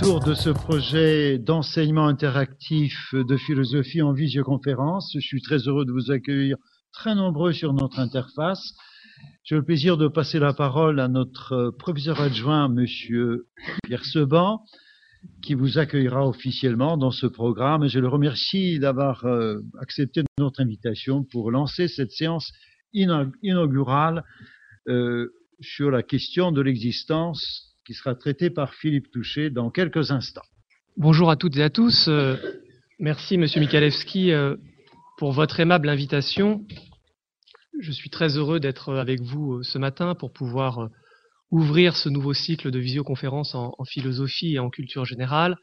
autour de ce projet d'enseignement interactif de philosophie en visioconférence. Je suis très heureux de vous accueillir très nombreux sur notre interface. J'ai le plaisir de passer la parole à notre professeur adjoint, monsieur Pierre Seban, qui vous accueillera officiellement dans ce programme. Je le remercie d'avoir euh, accepté notre invitation pour lancer cette séance inaugurale euh, sur la question de l'existence qui sera traitée par Philippe Touché dans quelques instants. Bonjour à toutes et à tous. Euh, merci, Monsieur Mikalewski, euh, pour votre aimable invitation. Je suis très heureux d'être avec vous euh, ce matin pour pouvoir ouvrir ce nouveau cycle de visioconférence en, philosophie et en culture générale.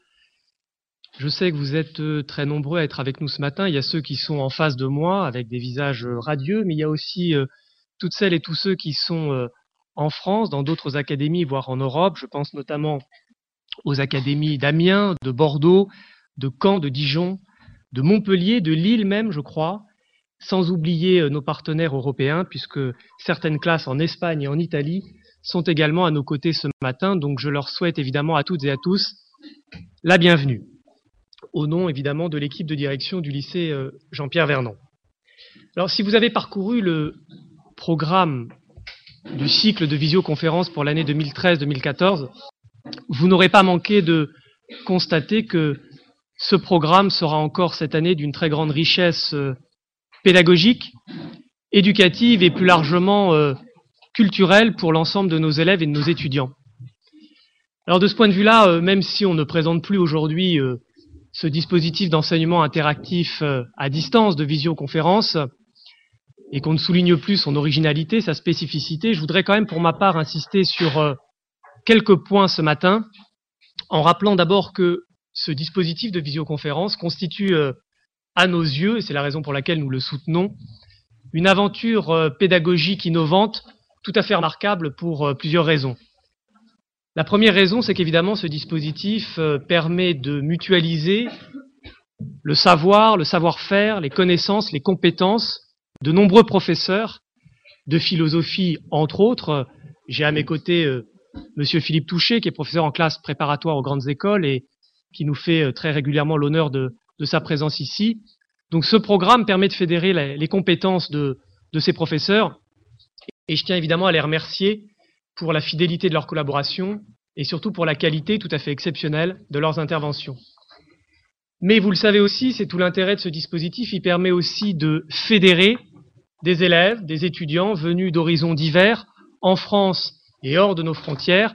Je sais que vous êtes très nombreux à être avec nous ce matin. Il y a ceux qui sont en face de moi avec des visages radieux, mais il y a aussi toutes celles et tous ceux qui sont en France, dans d'autres académies, voire en Europe. Je pense notamment aux académies d'Amiens, de Bordeaux, de Caen, de Dijon, de Montpellier, de Lille même, je crois, sans oublier euh, nos partenaires européens, puisque certaines classes en Espagne et en Italie sont également à nos côtés ce matin. Donc je leur souhaite évidemment à toutes et à tous la bienvenue, au nom évidemment de l'équipe de direction du lycée euh, Jean-Pierre Vernon. Alors si vous avez parcouru le programme du cycle de visioconférence pour l'année 2013-2014, vous n'aurez pas manqué de constater que ce programme sera encore cette année d'une très grande richesse euh, pédagogique, éducative et plus largement euh, culturelle pour l'ensemble de nos élèves et de nos étudiants. Alors de ce point de vue-là, euh, même si on ne présente plus aujourd'hui ce dispositif d'enseignement interactif à distance de visioconférence, et qu'on ne souligne plus son originalité, sa spécificité, je voudrais quand même pour ma part insister sur euh, quelques points ce matin, en rappelant d'abord que ce dispositif de visioconférence constitue euh, à nos yeux, et c'est la raison pour laquelle nous le soutenons, une aventure euh, pédagogique innovante tout à fait remarquable pour plusieurs raisons. La première raison, c'est qu'évidemment ce dispositif permet de mutualiser le savoir, le savoir-faire, les connaissances, les compétences de nombreux professeurs de philosophie, entre autres. J'ai à mes côtés euh, Monsieur Philippe Touché, qui est professeur en classe préparatoire aux grandes écoles et qui nous fait euh, très régulièrement l'honneur de, de, sa présence ici. Donc ce programme permet de fédérer les, compétences de, de, ces professeurs et je tiens évidemment à les remercier pour la fidélité de leur collaboration et surtout pour la qualité tout à fait exceptionnelle de leurs interventions. Mais vous le savez aussi, c'est tout l'intérêt de ce dispositif, il permet aussi de fédérer des élèves, des étudiants venus d'horizons divers, en France et hors de nos frontières.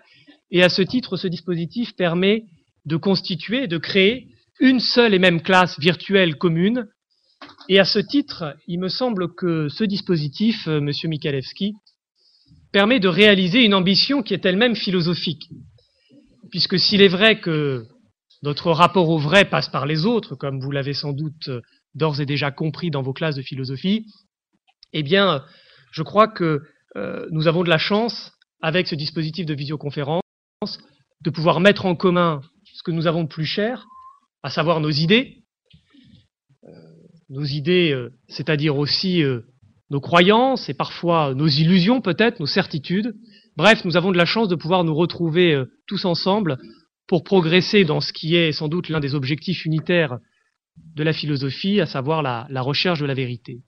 Et à ce titre, ce dispositif permet de constituer, de créer une seule et même classe virtuelle commune. Et à ce titre, il me semble que ce dispositif, euh, Monsieur Mikalewski, permet de réaliser une ambition qui est elle-même philosophique. Puisque s'il est vrai que notre rapport au vrai passe par les autres, comme vous l'avez sans doute euh, d'ores et déjà compris dans vos classes de philosophie, eh bien, je crois que euh, nous avons de la chance, avec ce dispositif de visioconférence, de pouvoir mettre en commun ce que nous avons de plus cher, à savoir nos idées, euh, nos idées, euh, c'est-à-dire aussi nos croyances et parfois nos illusions peut-être, nos certitudes. Bref, nous avons de la chance de pouvoir nous retrouver tous ensemble pour progresser dans ce qui est sans doute l'un des objectifs unitaires de la philosophie, à savoir la recherche de la vérité.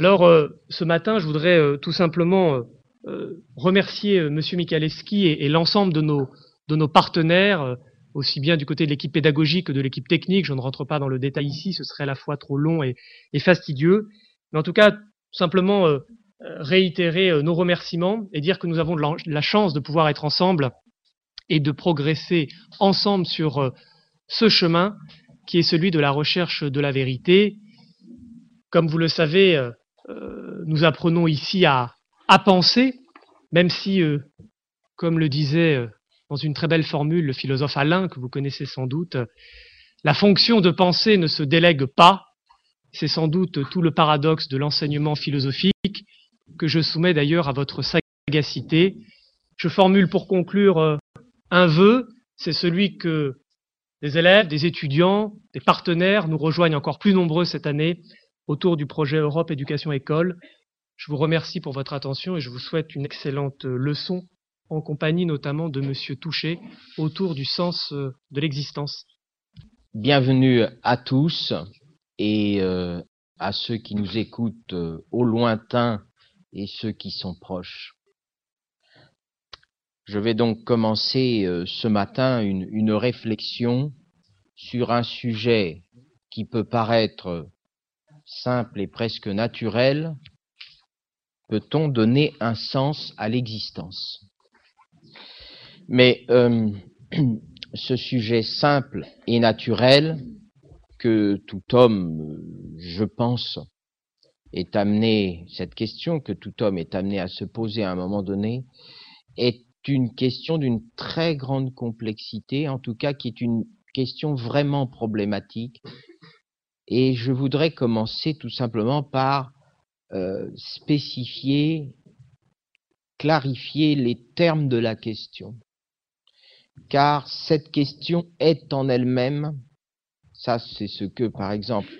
Alors, euh, ce matin, je voudrais euh, tout simplement euh, euh remercier euh, M. Michalewski et, et l'ensemble de nos, de nos partenaires, euh, aussi bien du côté de l'équipe pédagogique que de l'équipe technique. Je ne rentre pas dans le détail ici, ce serait à la fois trop long et, et fastidieux. Mais en tout cas, simplement euh, réitérer nos remerciements et dire que nous avons de la, la, chance de pouvoir être ensemble et de progresser ensemble sur ce chemin qui est celui de la recherche de la vérité. Comme vous le savez, euh, nous apprenons ici à, penser, même si, euh, comme le disait euh, dans une très belle formule le philosophe Alain, que vous connaissez sans doute, la fonction de penser ne se délègue pas. C'est sans doute tout le paradoxe de l'enseignement philosophique que je soumets d'ailleurs à votre sagacité. Je formule pour conclure un vœu, c'est celui que des élèves, des étudiants, des partenaires nous rejoignent encore plus nombreux cette année autour du projet Europe Éducation École. Je vous remercie pour votre attention et je vous souhaite une excellente leçon en compagnie notamment de Monsieur Touché, autour du sens euh, de l'existence. Bienvenue à tous et euh, à ceux qui nous écoutent euh, au lointain et ceux qui sont proches. Je vais donc commencer ce matin une, une réflexion sur un sujet qui peut paraître simple et presque naturel, peut-on donner un sens à l'existence? Mais euh, ce sujet simple et naturel que tout homme, je pense, est amené, cette question que tout homme est amené à se poser à un moment donné, est une question d'une très grande complexité, en tout cas qui est une question vraiment problématique. Et je voudrais commencer tout simplement par euh, spécifier, clarifier les termes de la question. Car cette question est en elle-même, ça c'est ce que par exemple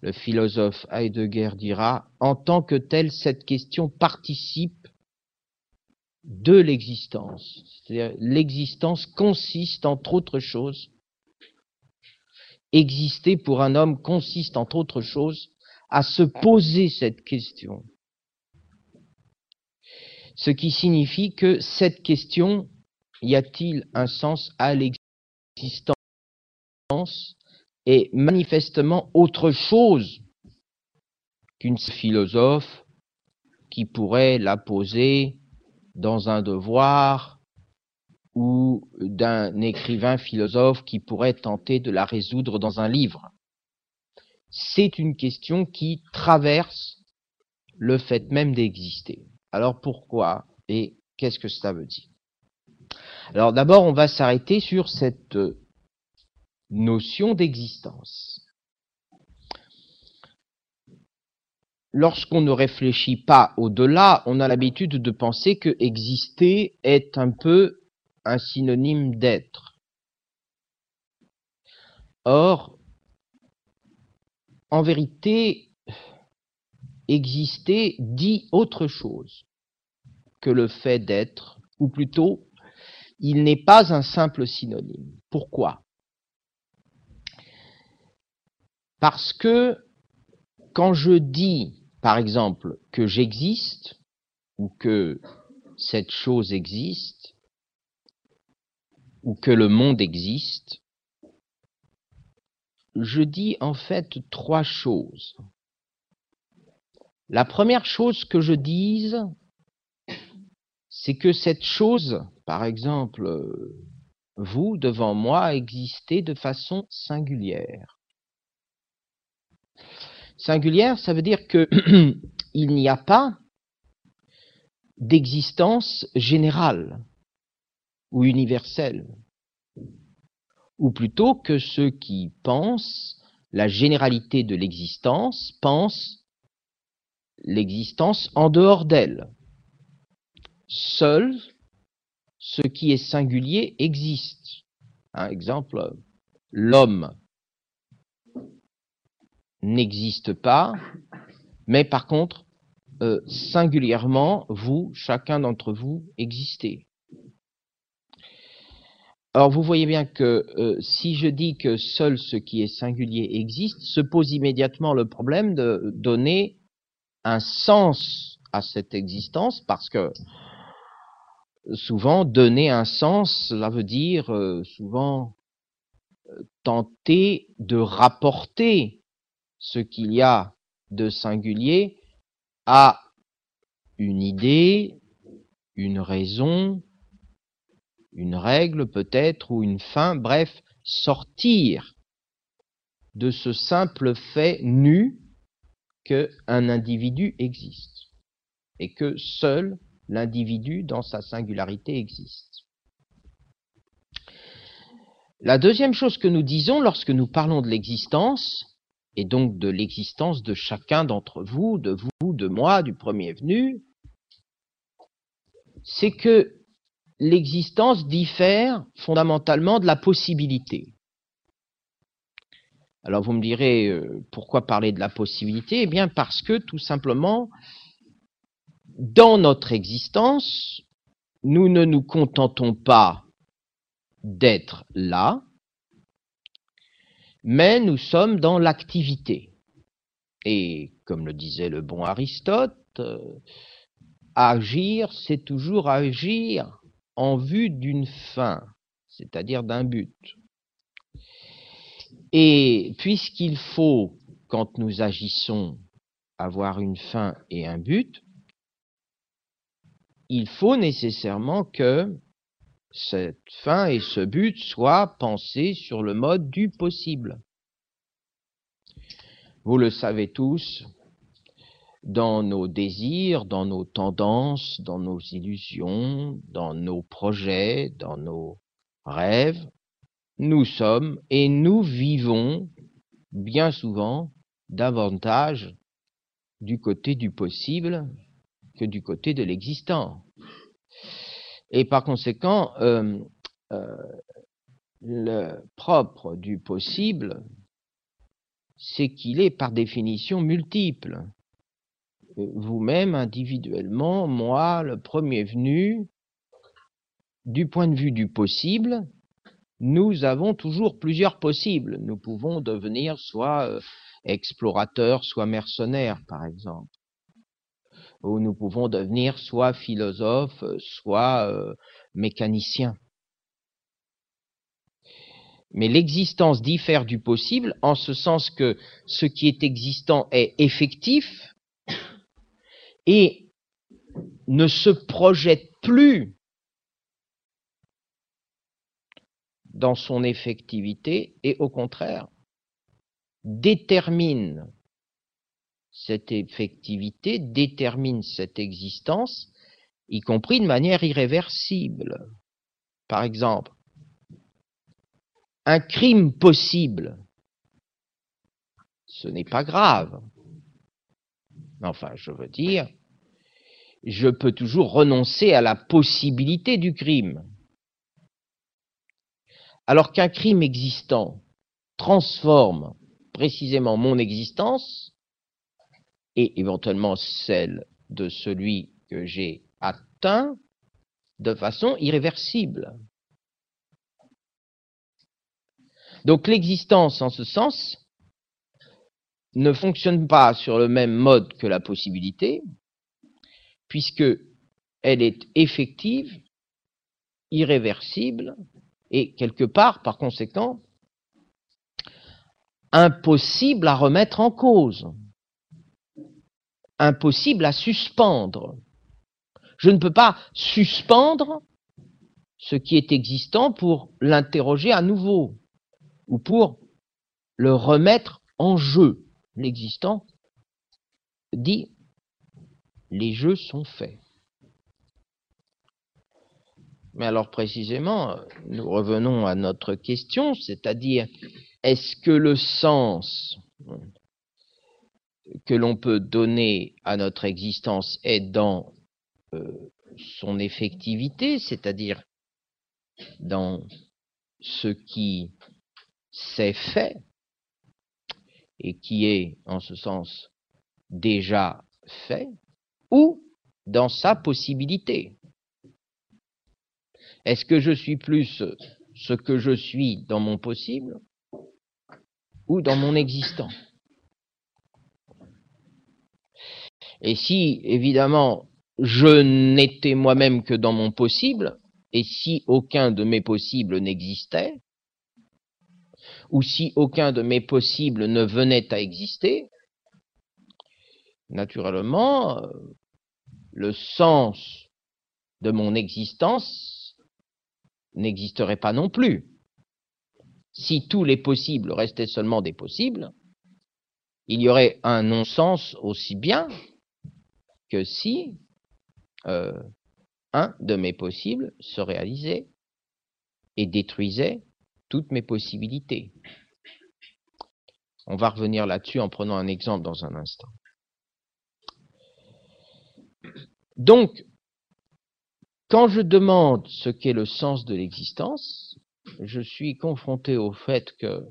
le philosophe Heidegger dira, en tant que telle, cette question participe de l'existence. C'est-à-dire l'existence consiste entre autres choses, exister pour un homme consiste entre autres choses à se poser cette question. Ce qui signifie que cette question, y a-t-il un sens à l'existence, est manifestement autre chose qu'une philosophe qui pourrait la poser dans un devoir ou d'un écrivain philosophe qui pourrait tenter de la résoudre dans un livre c'est une question qui traverse le fait même d'exister. Alors pourquoi et qu'est-ce que cela veut dire? Alors d'abord, on va s'arrêter sur cette notion d'existence. Lorsqu'on ne réfléchit pas au-delà, on a l'habitude de penser que exister est un peu synonyme d'être. Or, en vérité, exister dit autre chose que le fait d'être, ou plutôt, il n'est pas un simple synonyme. Pourquoi? Parce que quand je dis, par exemple, que j'existe, ou que cette chose existe, ou que le monde existe, je dis en fait trois choses. La première chose que je dise, c'est que cette chose, par exemple, vous, devant moi, existez de façon singulière. Singulière, ça veut dire que il n'y a pas d'existence générale ou universelle ou plutôt que ceux qui pensent la généralité de l'existence pensent l'existence en dehors d'elle. Seul ce qui est singulier existe. Un exemple, l'homme n'existe pas, mais par contre, euh, singulièrement, vous, chacun d'entre vous, existez. Alors vous voyez bien que euh, si je dis que seul ce qui est singulier existe, se pose immédiatement le problème de donner un sens à cette existence, parce que souvent donner un sens, cela veut dire euh, souvent euh, tenter de rapporter ce qu'il y a de singulier à une idée, une raison, une règle peut-être ou une fin, bref, sortir de ce simple fait nu qu'un individu existe et que seul l'individu dans sa singularité existe. La deuxième chose que nous disons lorsque nous parlons de l'existence, et donc de l'existence de chacun d'entre vous, de vous, de moi, du premier venu, c'est que l'existence diffère fondamentalement de la possibilité. Alors vous me direz, euh, pourquoi parler de la possibilité? Eh bien parce que tout simplement, dans notre existence, nous ne nous contentons pas d'être là, mais nous sommes dans l'activité. Et comme le disait le bon Aristote, euh, agir, c'est toujours agir en vue d'une fin, c'est-à-dire d'un but. Et puisqu'il faut, quand nous agissons, avoir une fin et un but, il faut nécessairement que cette fin et ce but soient pensés sur le mode du possible. Vous le savez tous, dans nos désirs, dans nos tendances, dans nos illusions, dans nos projets, dans nos rêves, nous sommes et nous vivons bien souvent davantage du côté du possible que du côté de l'existant. Et par conséquent, euh, euh, le propre du possible, c'est qu'il est par définition multiple. Vous-même, individuellement, moi, le premier venu, du point de vue du possible, nous avons toujours plusieurs possibles. Nous pouvons devenir soit euh, explorateurs, soit mercenaires, par exemple. Ou nous pouvons devenir soit philosophes, soit euh, mécaniciens. Mais l'existence diffère du possible en ce sens que ce qui est existant est effectif et ne se projette plus dans son effectivité et au contraire détermine cette effectivité, détermine cette existence, y compris de manière irréversible. Par exemple, un crime possible, ce n'est pas grave. Enfin, je veux dire, je peux toujours renoncer à la possibilité du crime. Alors qu'un crime existant transforme précisément mon existence et éventuellement celle de celui que j'ai atteint de façon irréversible. Donc l'existence en ce sens ne fonctionne pas sur le même mode que la possibilité, puisque elle est effective, irréversible, et quelque part, par conséquent, impossible à remettre en cause, impossible à suspendre. Je ne peux pas suspendre ce qui est existant pour l'interroger à nouveau ou pour le remettre en jeu. L'existant dit les jeux sont faits. Mais alors précisément, nous revenons à notre question, c'est-à-dire est-ce que le sens que l'on peut donner à notre existence est dans euh, son effectivité, c'est-à-dire dans ce qui s'est fait et qui est en ce sens déjà fait, ou dans sa possibilité. Est-ce que je suis plus ce que je suis dans mon possible ou dans mon existant? Et si, évidemment, je n'étais moi-même que dans mon possible, et si aucun de mes possibles n'existait, ou si aucun de mes possibles ne venait à exister, naturellement, le sens de mon existence n'existerait pas non plus si tous les possibles restaient seulement des possibles, il y aurait un non-sens aussi bien que si euh, un de mes possibles se réalisait et détruisait toutes mes possibilités. On va revenir là-dessus en prenant un exemple dans un instant. Donc, quand je demande ce qu'est le sens de l'existence, je suis confronté au fait que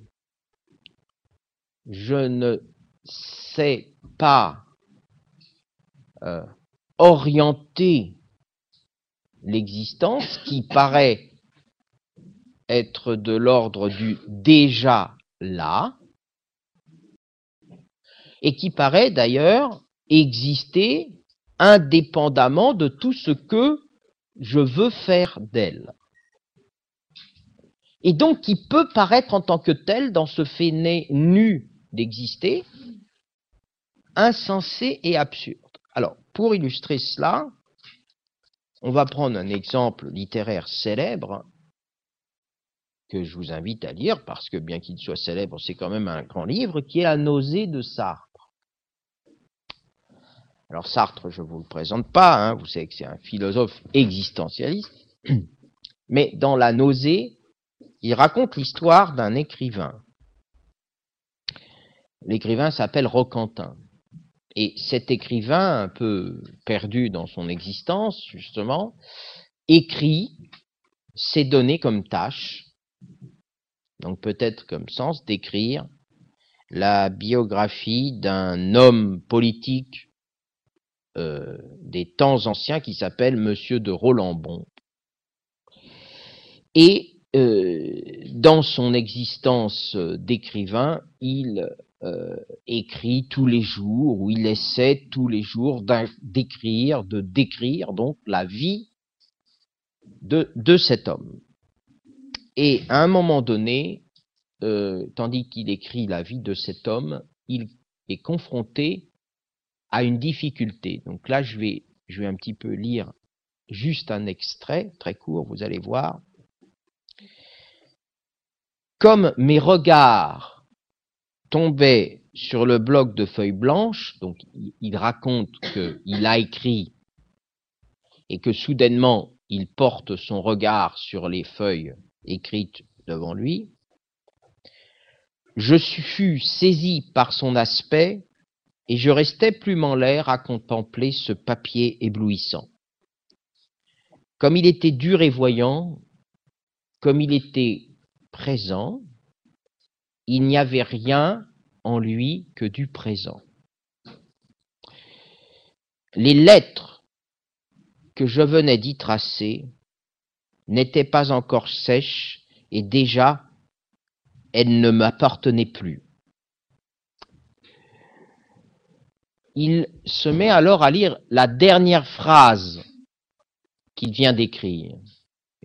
je ne sais pas euh, orienter l'existence qui paraît être de l'ordre du déjà là, et qui paraît d'ailleurs exister indépendamment de tout ce que je veux faire d'elle. Et donc qui peut paraître en tant que tel, dans ce fait nu d'exister, insensé et absurde. Alors, pour illustrer cela, on va prendre un exemple littéraire célèbre que je vous invite à lire, parce que bien qu'il soit célèbre, c'est quand même un grand livre, qui est La nausée de Sartre. Alors Sartre, je ne vous le présente pas, hein, vous savez que c'est un philosophe existentialiste, mais dans La nausée, il raconte l'histoire d'un écrivain. L'écrivain s'appelle Roquentin. Et cet écrivain, un peu perdu dans son existence, justement, écrit, s'est donné comme tâche, donc peut-être comme sens, d'écrire la biographie d'un homme politique euh, des temps anciens qui s'appelle Monsieur de Rolambon. Et euh, dans son existence d'écrivain, il euh, écrit tous les jours, ou il essaie tous les jours d'écrire, de décrire donc la vie de cet homme. Et à un moment donné, tandis qu'il écrit la vie de cet homme, il est confronté à une difficulté. Donc là, je vais, je vais un petit peu lire juste un extrait, très court, vous allez voir. Comme mes regards tombaient sur le bloc de feuilles blanches, donc il raconte qu'il a écrit et que soudainement il porte son regard sur les feuilles écrites devant lui, je fus saisi par son aspect et je restais plume en l'air à contempler ce papier éblouissant. Comme il était dur et voyant, comme il était présent, il n'y avait rien en lui que du présent. Les lettres que je venais d'y tracer n'étaient pas encore sèches et déjà elles ne m'appartenaient plus. Il se met alors à lire la dernière phrase qu'il vient d'écrire.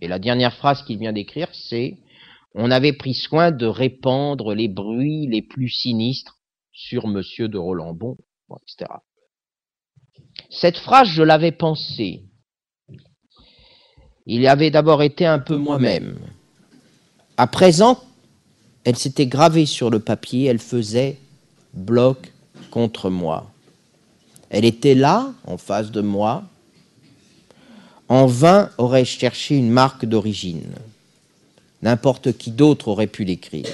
Et la dernière phrase qu'il vient d'écrire, c'est On avait pris soin de répandre les bruits les plus sinistres sur Monsieur de Rolambon, etc. Cette phrase, je l'avais pensée. Il avait d'abord été un peu moi-même. À présent, elle s'était gravée sur le papier, elle faisait bloc contre moi. Elle était là, en face de moi. En vain aurais-je cherché une marque d'origine. N'importe qui d'autre aurait pu l'écrire.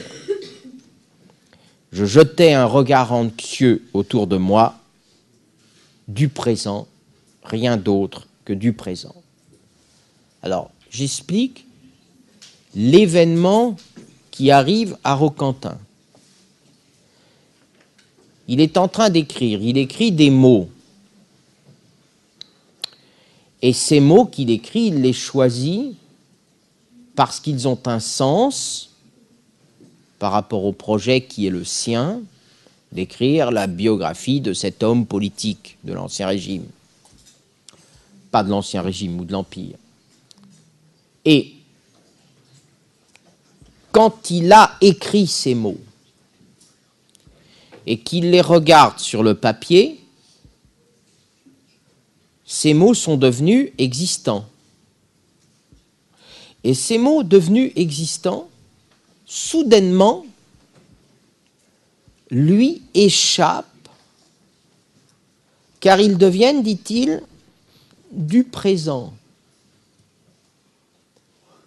Je jetais un regard anxieux autour de moi, du présent, rien d'autre que du présent. Alors, j'explique l'événement qui arrive à Roquentin il est en train d'écrire, il écrit des mots. Et ces mots qu'il écrit, il les choisit parce qu'ils ont un sens par rapport au projet qui est le sien, d'écrire la biographie de cet homme politique de l'Ancien Régime. Pas de l'Ancien Régime ou de l'Empire. Et quand il a écrit ces mots, et qu'il les regarde sur le papier, ces mots sont devenus existants. Et ces mots devenus existants, soudainement, lui échappent, car ils deviennent, dit-il, du présent.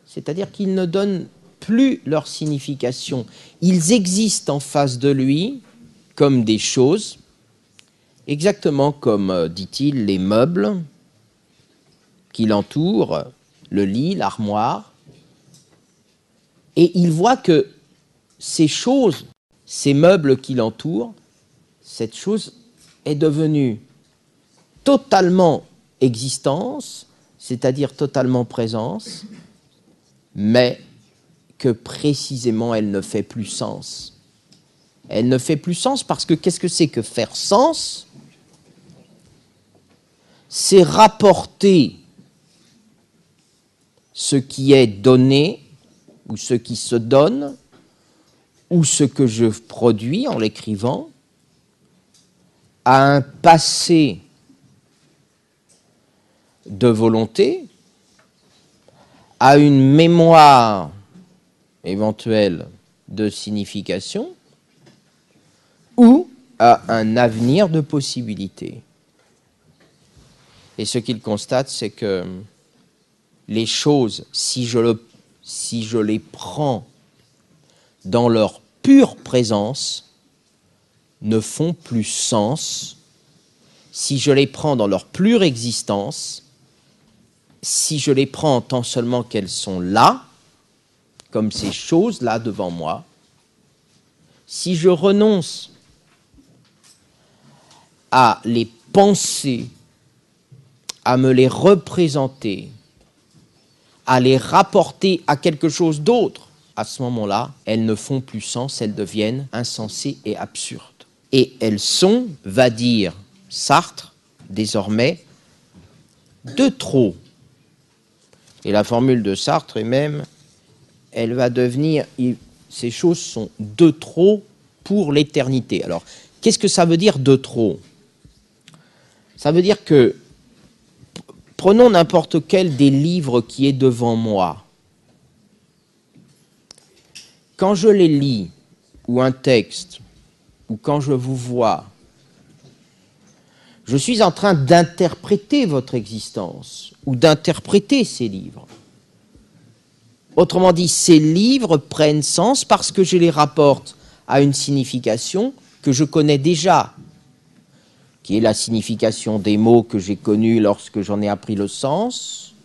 C'est-à-dire qu'ils ne donnent plus leur signification. Ils existent en face de lui, comme des choses, exactement comme, euh, dit-il, les meubles qui l'entourent, le lit, l'armoire, et il voit que ces choses, ces meubles qui l'entourent, cette chose est devenue totalement existence, c'est-à-dire totalement présence, mais que précisément elle ne fait plus sens. Elle ne fait plus sens parce que qu'est-ce que c'est que faire sens? C'est rapporter ce qui est donné ou ce qui se donne ou ce que je produis en l'écrivant à un passé de volonté, à une mémoire éventuelle de signification, ou à un avenir de possibilités. Et ce qu'il constate, c'est que les choses, si je, les prends dans leur pure présence, ne font plus sens. Si je les prends dans leur pure existence, si je les prends en tant seulement qu'elles sont là, comme ces choses là devant moi, si je renonce à les penser, à me les représenter, à les rapporter à quelque chose d'autre, à ce moment-là, elles ne font plus sens, elles deviennent insensées et absurdes. Et elles sont, va dire Sartre, désormais, de trop. Et la formule de Sartre est même, elle va devenir, ces choses sont de trop pour l'éternité. Alors, qu'est-ce que ça veut dire de trop? Ça veut dire que, prenons n'importe quel des livres qui est devant moi. Quand je les lis, ou un texte, ou quand je vous vois, je suis en train d'interpréter votre existence ou d'interpréter ces livres. Autrement dit, ces livres prennent sens parce que je les rapporte à une signification que je connais déjà, qui est la signification des mots que j'ai connus lorsque j'en ai appris le sens,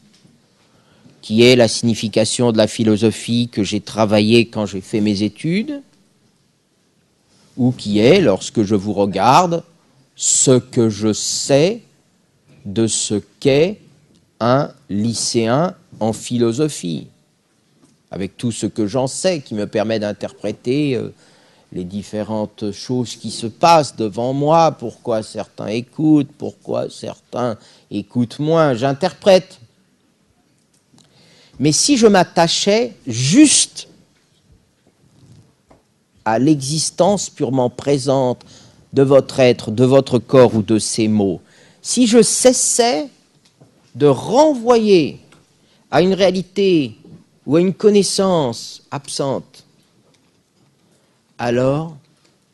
qui est la signification de la philosophie que j'ai travaillée quand j'ai fait mes études, ou qui est, lorsque je vous regarde, ce que je sais de ce qu'est un lycéen en philosophie, avec tout ce que j'en sais qui me permet d'interpréter euh, les différentes choses qui se passent devant moi, pourquoi certains écoutent, pourquoi certains écoutent moins, j'interprète. Mais si je m'attachais juste à l'existence purement présente de votre être, de votre corps ou de ces mots, si je cessais de renvoyer à une réalité ou à une connaissance absente, alors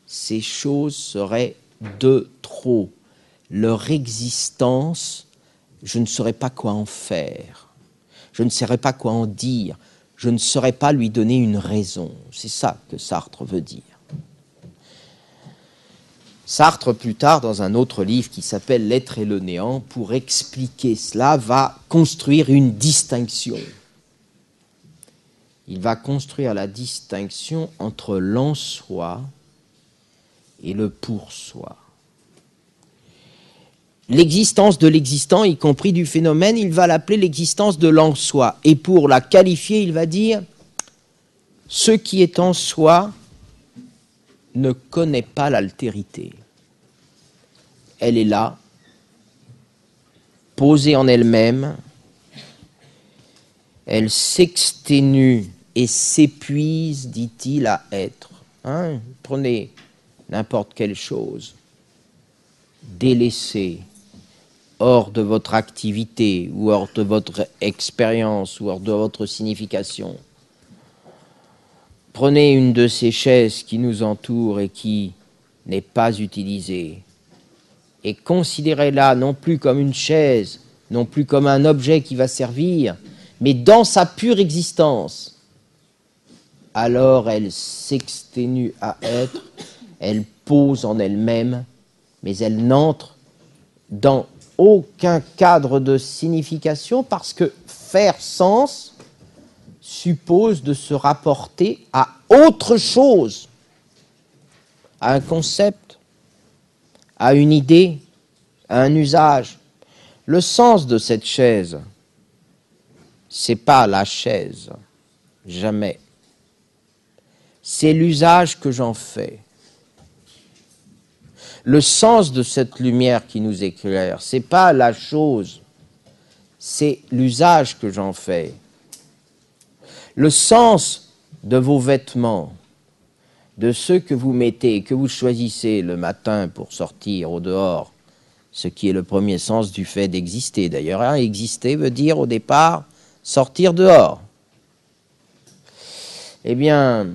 ces choses seraient de trop. Leur existence, je ne saurais pas quoi en faire. Je ne saurais pas quoi en dire je ne saurais pas lui donner une raison. C'est ça que Sartre veut dire. Sartre, plus tard, dans un autre livre qui s'appelle L'être et le néant, pour expliquer cela, va construire une distinction. Il va construire la distinction entre l'en soi et le pour soi l'existence de l'existant, y compris du phénomène, il va l'appeler l'existence de l'en soi. Et pour la qualifier, il va dire ce qui est en soi ne connaît pas l'altérité. Elle est là, posée en elle-même, elle s'exténue et s'épuise, dit-il, à être. Hein Prenez n'importe quelle chose, délaissée, hors de votre activité ou hors de votre expérience ou hors de votre signification. Prenez une de ces chaises qui nous entourent et qui n'est pas utilisée et considérez-la non plus comme une chaise, non plus comme un objet qui va servir, mais dans sa pure existence. Alors elle s'exténue à être, elle pose en elle-même, mais elle n'entre dans aucun cadre de signification parce que faire sens suppose de se rapporter à autre chose, à un concept, à une idée, à un usage. Le sens de cette chaise c'est pas la chaise, jamais. C'est l'usage que j'en fais. Le sens de cette lumière qui nous éclaire, c'est pas la chose, c'est l'usage que j'en fais. Le sens de vos vêtements, de ceux que vous mettez, que vous choisissez le matin pour sortir au dehors, ce qui est le premier sens du fait d'exister. D'ailleurs, hein, exister veut dire au départ sortir dehors. Eh bien,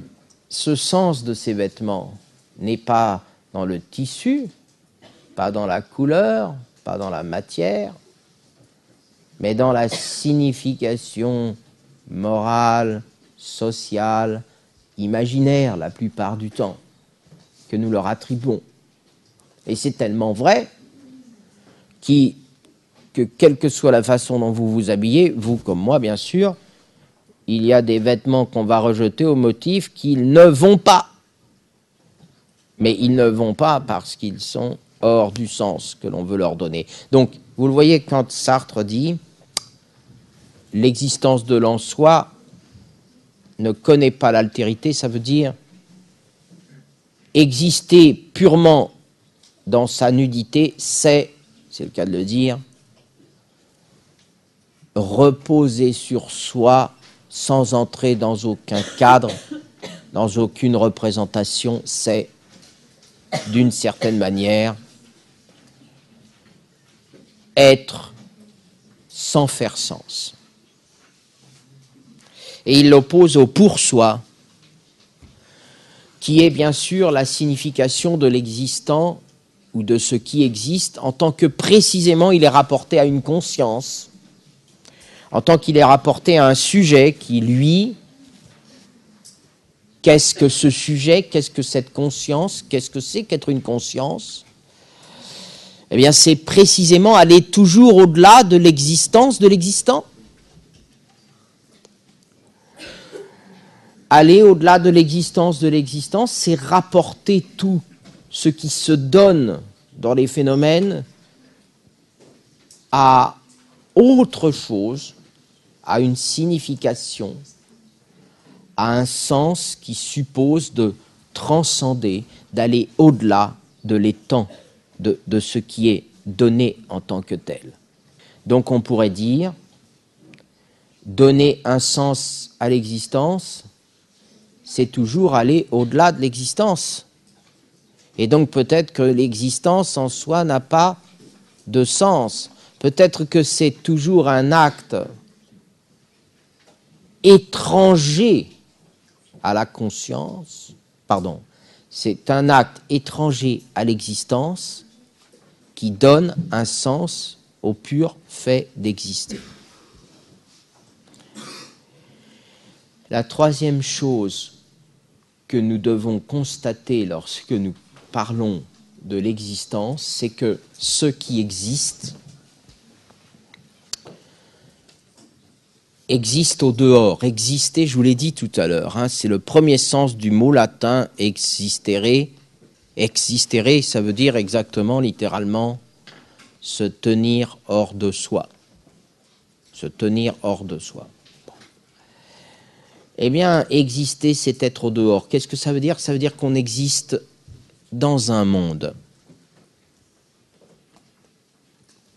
ce sens de ces vêtements n'est pas dans le tissu, pas dans la couleur, pas dans la matière, mais dans la signification morale, sociale, imaginaire la plupart du temps que nous leur attribuons. Et c'est tellement vrai que quelle que soit la façon dont vous vous habillez, vous comme moi bien sûr, il y a des vêtements qu'on va rejeter au motif qu'ils ne vont pas. Mais ils ne vont pas parce qu'ils sont hors du sens que l'on veut leur donner. Donc, vous le voyez quand Sartre dit l'existence de l'en soi ne connaît pas l'altérité, ça veut dire exister purement dans sa nudité, c'est c'est le cas de le dire, reposer sur soi sans entrer dans aucun cadre, dans aucune représentation, c'est d'une certaine manière être sans faire sens. Et il l'oppose au pour soi, qui est bien sûr la signification de l'existant ou de ce qui existe en tant que précisément il est rapporté à une conscience, en tant qu'il est rapporté à un sujet qui, lui, qu'est-ce que ce sujet, qu'est-ce que cette conscience, qu'est-ce que c'est qu'être une conscience Eh bien, c'est précisément aller toujours au-delà de l'existence de l'existant. Aller au-delà de l'existence de l'existence, c'est rapporter tout ce qui se donne dans les phénomènes à autre chose, à une signification, à un sens qui suppose de transcender, d'aller au-delà de l'étang de, de ce qui est donné en tant que tel. Donc on pourrait dire, donner un sens à l'existence, c'est toujours aller au-delà de l'existence. Et donc peut-être que l'existence en soi n'a pas de sens. Peut-être que c'est toujours un acte étranger à la conscience, pardon, c'est un acte étranger à l'existence qui donne un sens au pur fait d'exister. La troisième chose que nous devons constater lorsque nous parlons de l'existence, c'est que ce qui existe existe au dehors. Exister, je vous l'ai dit tout à l'heure, hein, c'est le premier sens du mot latin existere. Existere, ça veut dire exactement, littéralement, se tenir hors de soi. Se tenir hors de soi. Eh bien, exister, c'est être au dehors. Qu'est-ce que ça veut dire? Ça veut dire qu'on existe dans un monde.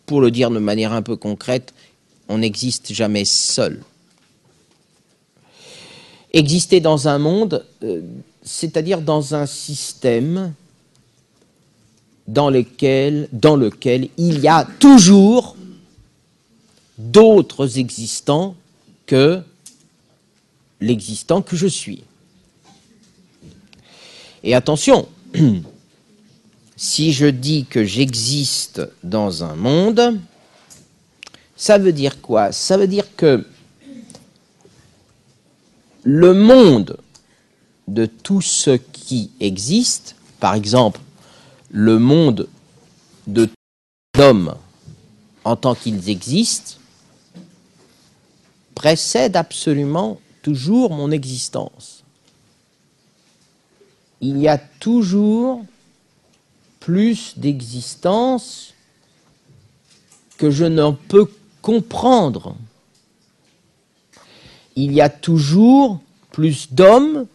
Pour le dire de manière un peu concrète, on n'existe jamais seul. Exister dans un monde, euh, c'est-à-dire dans un système dans lequel, dans lequel il y a toujours d'autres existants que l'existant que je suis. Et attention, si je dis que j'existe dans un monde, ça veut dire quoi? Ça veut dire que le monde de tout ce qui existe, par exemple, le monde de d'hommes en tant qu'ils existent, précède absolument toujours mon existence. Il y a toujours plus d'existence que je n'en peux comprendre il y a toujours plus d'hommes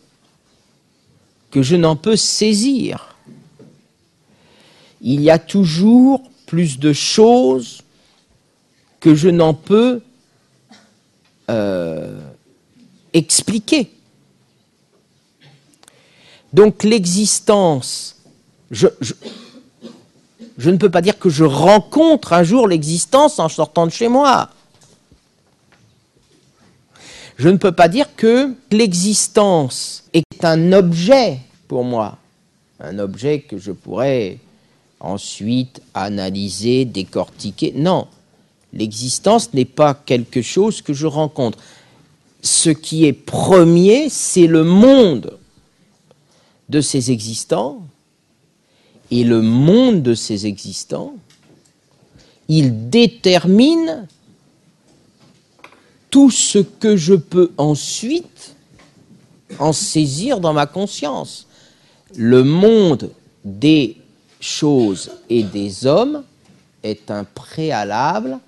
que je n'en peux saisir. Il y a toujours plus de choses que je n'en peux euh, expliquer. Donc l'existence, ne peux pas dire que je rencontre un jour l'existence en sortant de chez moi. Je ne peux pas dire que l'existence est un objet pour moi, un objet que je pourrais ensuite analyser, décortiquer. Non, l'existence n'est pas quelque chose que je rencontre. Ce qui est premier, c'est le monde de ces existants. Et le monde de ces existants, il détermine tout ce que je peux ensuite en saisir dans ma conscience. Le monde des choses et des hommes est un préalable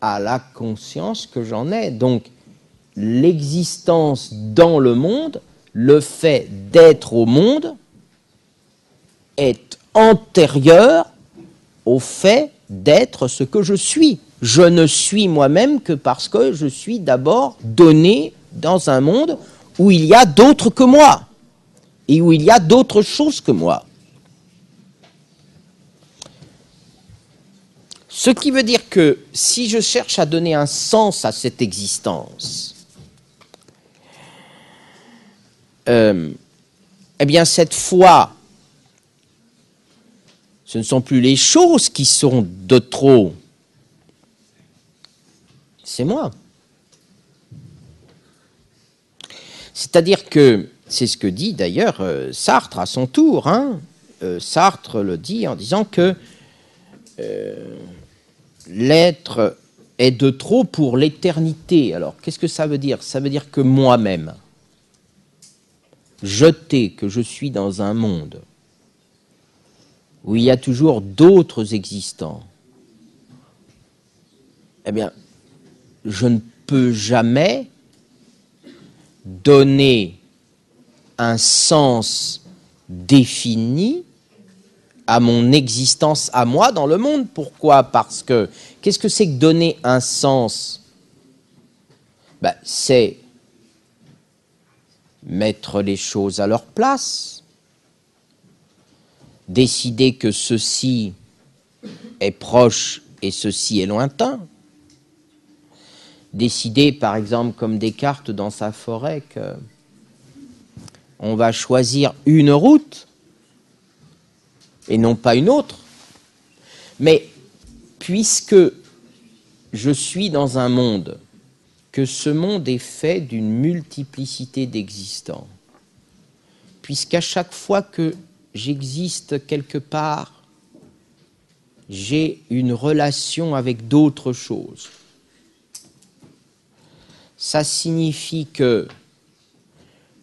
à la conscience que j'en ai. Donc l'existence dans le monde, le fait d'être au monde, est antérieur au fait d'être ce que je suis je ne suis moi-même que parce que je suis d'abord donné dans un monde où il y a d'autres que moi et où il y a d'autres choses que moi. Ce qui veut dire que si je cherche à donner un sens à cette existence, euh, eh bien cette foi, ce ne sont plus les choses qui sont de trop, c'est moi. C'est-à-dire que, c'est ce que dit d'ailleurs euh, Sartre à son tour, hein. euh, Sartre le dit en disant que euh, l'être est de trop pour l'éternité. Alors, qu'est-ce que ça veut dire? Ça veut dire que moi-même, jeté que je suis dans un monde où il y a toujours d'autres existants, eh bien, je ne peux jamais donner un sens défini à mon existence à moi dans le monde. Pourquoi? Parce que qu'est-ce que c'est que donner un sens? Ben, C'est mettre les choses à leur place, décider que ceci est proche et ceci est lointain décider, par exemple, comme Descartes dans sa forêt, que on va choisir une route et non pas une autre. Mais puisque je suis dans un monde, que ce monde est fait d'une multiplicité d'existants, puisqu'à chaque fois que j'existe quelque part, j'ai une relation avec d'autres choses ça signifie que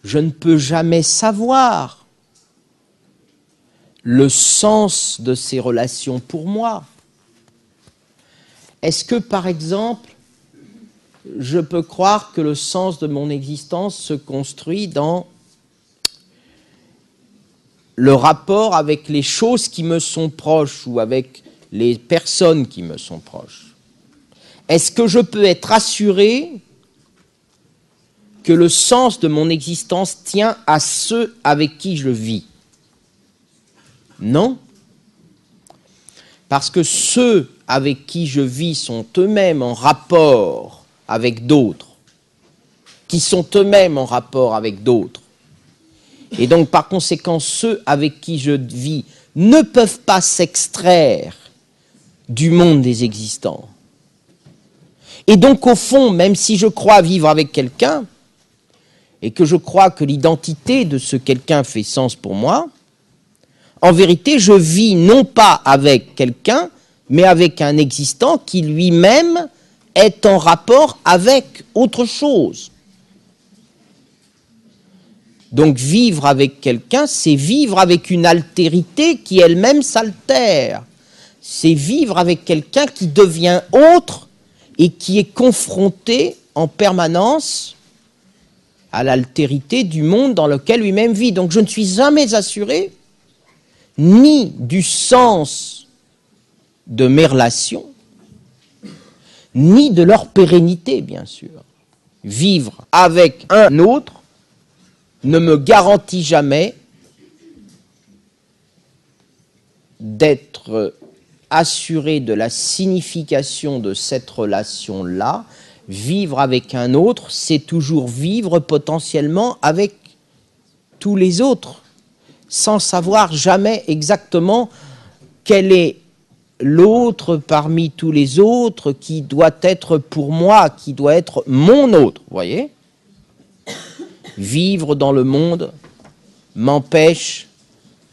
je ne peux jamais savoir le sens de ces relations pour moi. Est-ce que, par exemple, je peux croire que le sens de mon existence se construit dans le rapport avec les choses qui me sont proches ou avec les personnes qui me sont proches Est-ce que je peux être assuré que le sens de mon existence tient à ceux avec qui je vis? Non. Parce que ceux avec qui je vis sont eux-mêmes en rapport avec d'autres, qui sont eux-mêmes en rapport avec d'autres. Et donc, par conséquent, ceux avec qui je vis ne peuvent pas s'extraire du monde des existants. Et donc, au fond, même si je crois vivre avec quelqu'un, et que je crois que l'identité de ce quelqu'un fait sens pour moi, en vérité, je vis non pas avec quelqu'un, mais avec un existant qui lui-même est en rapport avec autre chose. Donc vivre avec quelqu'un, c'est vivre avec une altérité qui elle-même s'altère. C'est vivre avec quelqu'un qui devient autre et qui est confronté en permanence à l'altérité du monde dans lequel lui-même vit. Donc je ne suis jamais assuré ni du sens de mes relations, ni de leur pérennité, bien sûr. Vivre avec un autre ne me garantit jamais d'être assuré de la signification de cette relation-là. Vivre avec un autre, c'est toujours vivre potentiellement avec tous les autres, sans savoir jamais exactement quel est l'autre parmi tous les autres qui doit être pour moi, qui doit être mon autre. Voyez? Vivre dans le monde m'empêche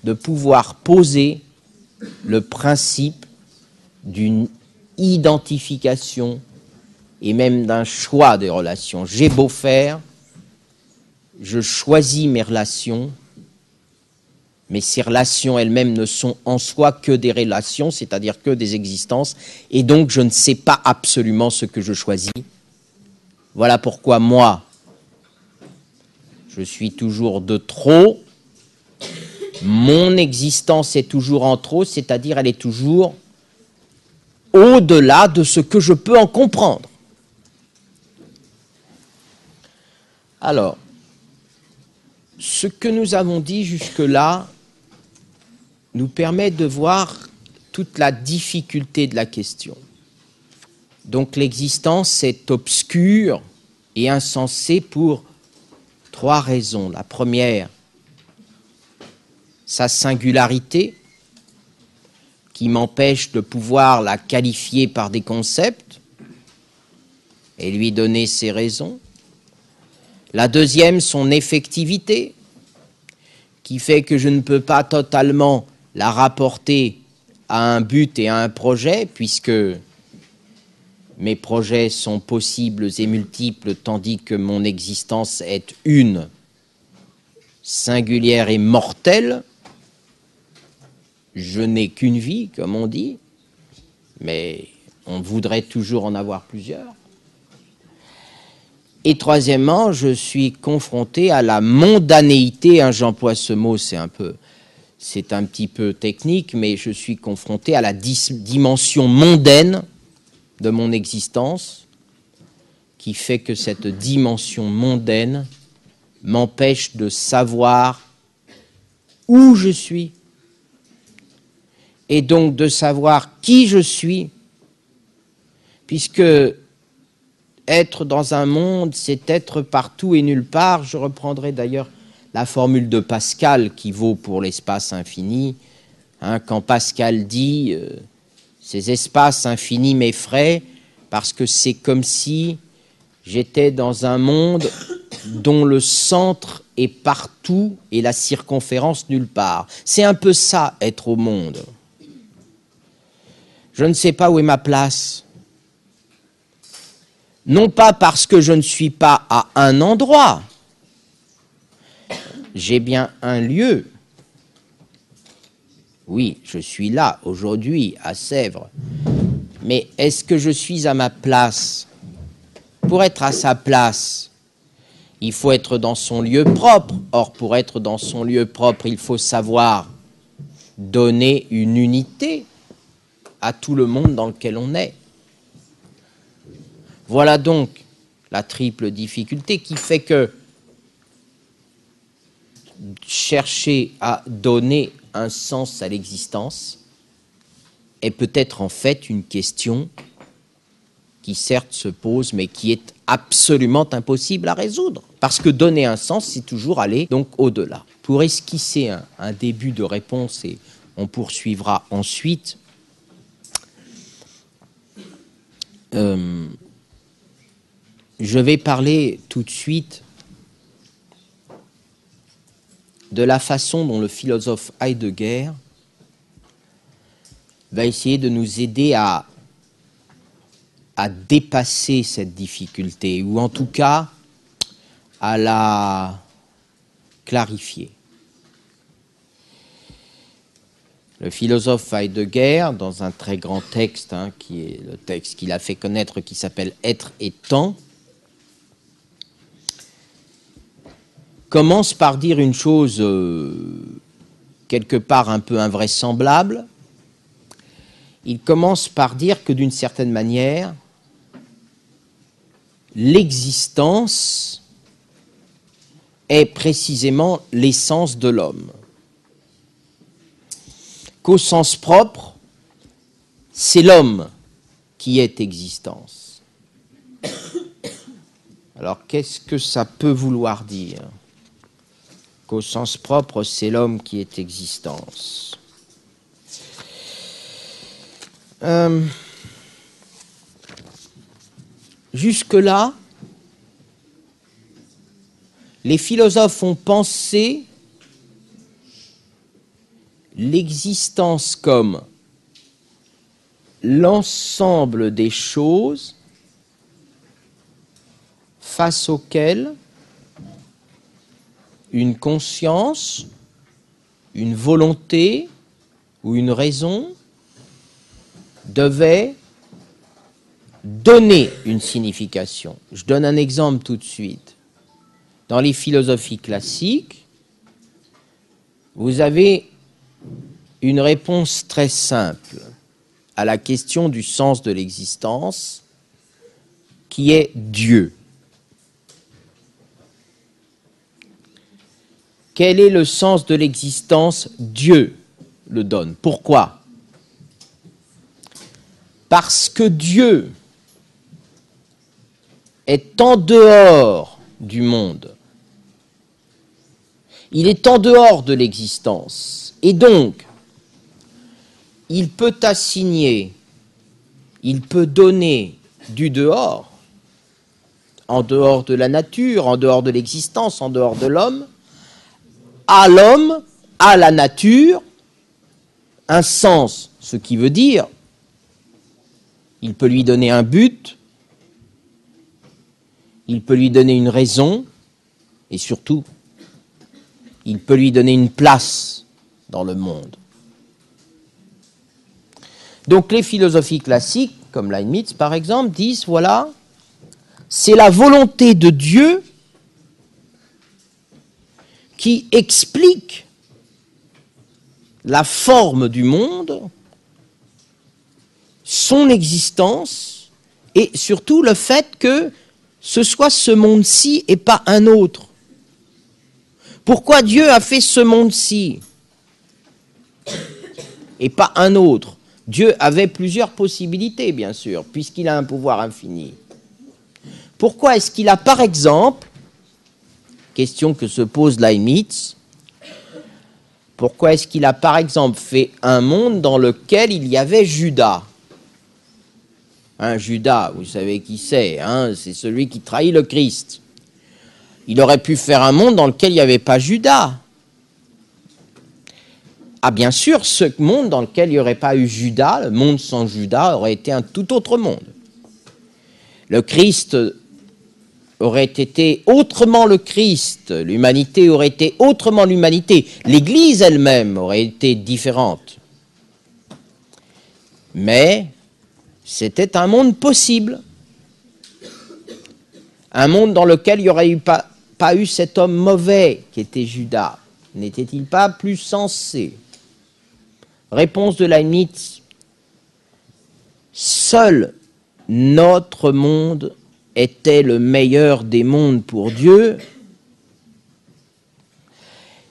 de pouvoir poser le principe d'une identification et même d'un choix des relations. J'ai beau faire, je choisis mes relations, mais ces relations elles-mêmes ne sont en soi que des relations, c'est-à-dire que des existences, et donc je ne sais pas absolument ce que je choisis. Voilà pourquoi moi, je suis toujours de trop, mon existence est toujours en trop, c'est-à-dire elle est toujours au-delà de ce que je peux en comprendre. Alors, ce que nous avons dit jusque-là nous permet de voir toute la difficulté de la question. Donc l'existence est obscure et insensée pour trois raisons. La première, sa singularité, qui m'empêche de pouvoir la qualifier par des concepts et lui donner ses raisons. La deuxième, son effectivité, qui fait que je ne peux pas totalement la rapporter à un but et à un projet, puisque mes projets sont possibles et multiples, tandis que mon existence est une, singulière et mortelle, je n'ai qu'une vie, comme on dit, mais on voudrait toujours en avoir plusieurs. Et troisièmement, je suis confronté à la mondanéité. Hein, J'emploie ce mot, c'est un peu, c'est un petit peu technique, mais je suis confronté à la dimension mondaine de mon existence, qui fait que cette dimension mondaine m'empêche de savoir où je suis, et donc de savoir qui je suis, puisque être dans un monde, c'est être partout et nulle part. Je reprendrai d'ailleurs la formule de Pascal qui vaut pour l'espace infini. Hein, quand Pascal dit euh, ces espaces infinis m'effraient parce que c'est comme si j'étais dans un monde dont le centre est partout et la circonférence nulle part. C'est un peu ça, être au monde. Je ne sais pas où est ma place. Non pas parce que je ne suis pas à un endroit. J'ai bien un lieu. Oui, je suis là aujourd'hui à Sèvres. Mais est-ce que je suis à ma place? Pour être à sa place, il faut être dans son lieu propre. Or, pour être dans son lieu propre, il faut savoir donner une unité à tout le monde dans lequel on est. Voilà donc la triple difficulté qui fait que chercher à donner un sens à l'existence est peut-être en fait une question qui certes se pose mais qui est absolument impossible à résoudre. Parce que donner un sens, c'est toujours aller donc au-delà. Pour esquisser un, début de réponse, et on poursuivra ensuite, Euh, je vais parler tout de suite de la façon dont le philosophe Heidegger va essayer de nous aider à, dépasser cette difficulté, ou en tout cas à la clarifier. Le philosophe Heidegger, dans un très grand texte, hein, qui est le texte qu'il a fait connaître, qui s'appelle Être et temps, commence par dire une chose euh, quelque part un peu invraisemblable. Il commence par dire que d'une certaine manière, l'existence est précisément l'essence de l'homme. Qu'au sens propre, c'est l'homme qui est existence. Alors qu'est-ce que ça peut vouloir dire? Qu'au sens propre, c'est l'homme qui est existence. Euh, Jusque-là, les philosophes ont pensé l'existence comme l'ensemble des choses face auxquelles une conscience, une volonté ou une raison devait donner une signification. Je donne un exemple tout de suite. Dans les philosophies classiques, vous avez une réponse très simple à la question du sens de l'existence, qui est Dieu. Quel est le sens de l'existence Dieu le donne? Pourquoi? Parce que Dieu est en dehors du monde. Il est en dehors de l'existence. Et donc, il peut assigner, il peut donner du dehors, en dehors de la nature, en dehors de l'existence, en dehors de l'homme, à l'homme, à la nature, un sens, ce qui veut dire, il peut lui donner un but, il peut lui donner une raison, et surtout, il peut lui donner une place dans le monde. Donc les philosophies classiques, comme Leibniz par exemple, disent, voilà, c'est la volonté de Dieu qui explique la forme du monde, son existence, et surtout le fait que ce soit ce monde-ci et pas un autre. Pourquoi Dieu a fait ce monde-ci et pas un autre? Dieu avait plusieurs possibilités, bien sûr, puisqu'il a un pouvoir infini. Pourquoi est-ce qu'il a, par exemple, question que se pose Leibniz, pourquoi est-ce qu'il a, par exemple, fait un monde dans lequel il y avait Judas? Un Judas, vous savez qui c'est, hein, c'est celui qui trahit le Christ. Il aurait pu faire un monde dans lequel il n'y avait pas Judas. Ah bien sûr, ce monde dans lequel il n'y aurait pas eu Judas, le monde sans Judas, aurait été un tout autre monde. Le Christ aurait été autrement le Christ, l'humanité aurait été autrement l'humanité, l'Église elle-même aurait été différente. Mais c'était un monde possible. Un monde dans lequel il n'y aurait pas, eu cet homme mauvais qui était Judas. N'était-il pas plus sensé? Réponse de Leibniz. Seul notre monde était le meilleur des mondes pour Dieu.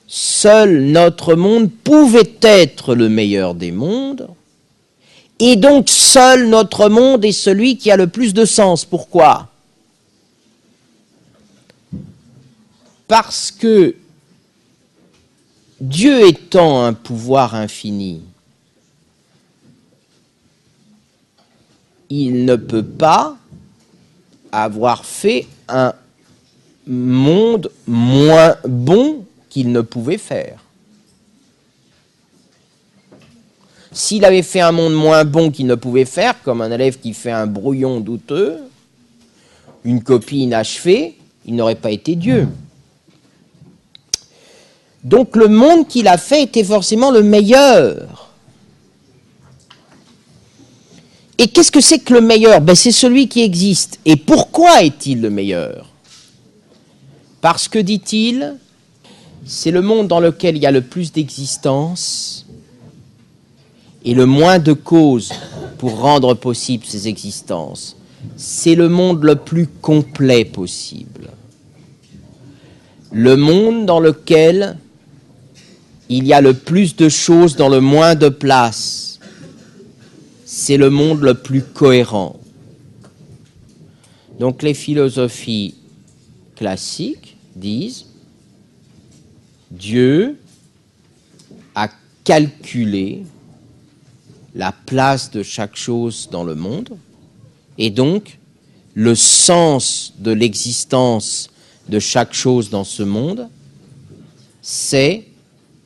Seul notre monde pouvait être le meilleur des mondes. Et donc seul notre monde est celui qui a le plus de sens. Pourquoi? Parce que Dieu étant un pouvoir infini, il ne peut pas avoir fait un monde moins bon qu'il ne pouvait faire. S'il avait fait un monde moins bon qu'il ne pouvait faire, comme un élève qui fait un brouillon douteux, une copie inachevée, il n'aurait pas été Dieu. Donc le monde qu'il a fait était forcément le meilleur. Et qu'est-ce que c'est que le meilleur? Ben, C'est celui qui existe. Et pourquoi est-il le meilleur? Parce que, dit-il, c'est le monde dans lequel il y a le plus d'existence et le moins de causes pour rendre possible ces existences. C'est le monde le plus complet possible. Le monde dans lequel il y a le plus de choses dans le moins de place. C'est le monde le plus cohérent. Donc les philosophies classiques disent Dieu a calculé la place de chaque chose dans le monde et donc le sens de l'existence de chaque chose dans ce monde, c'est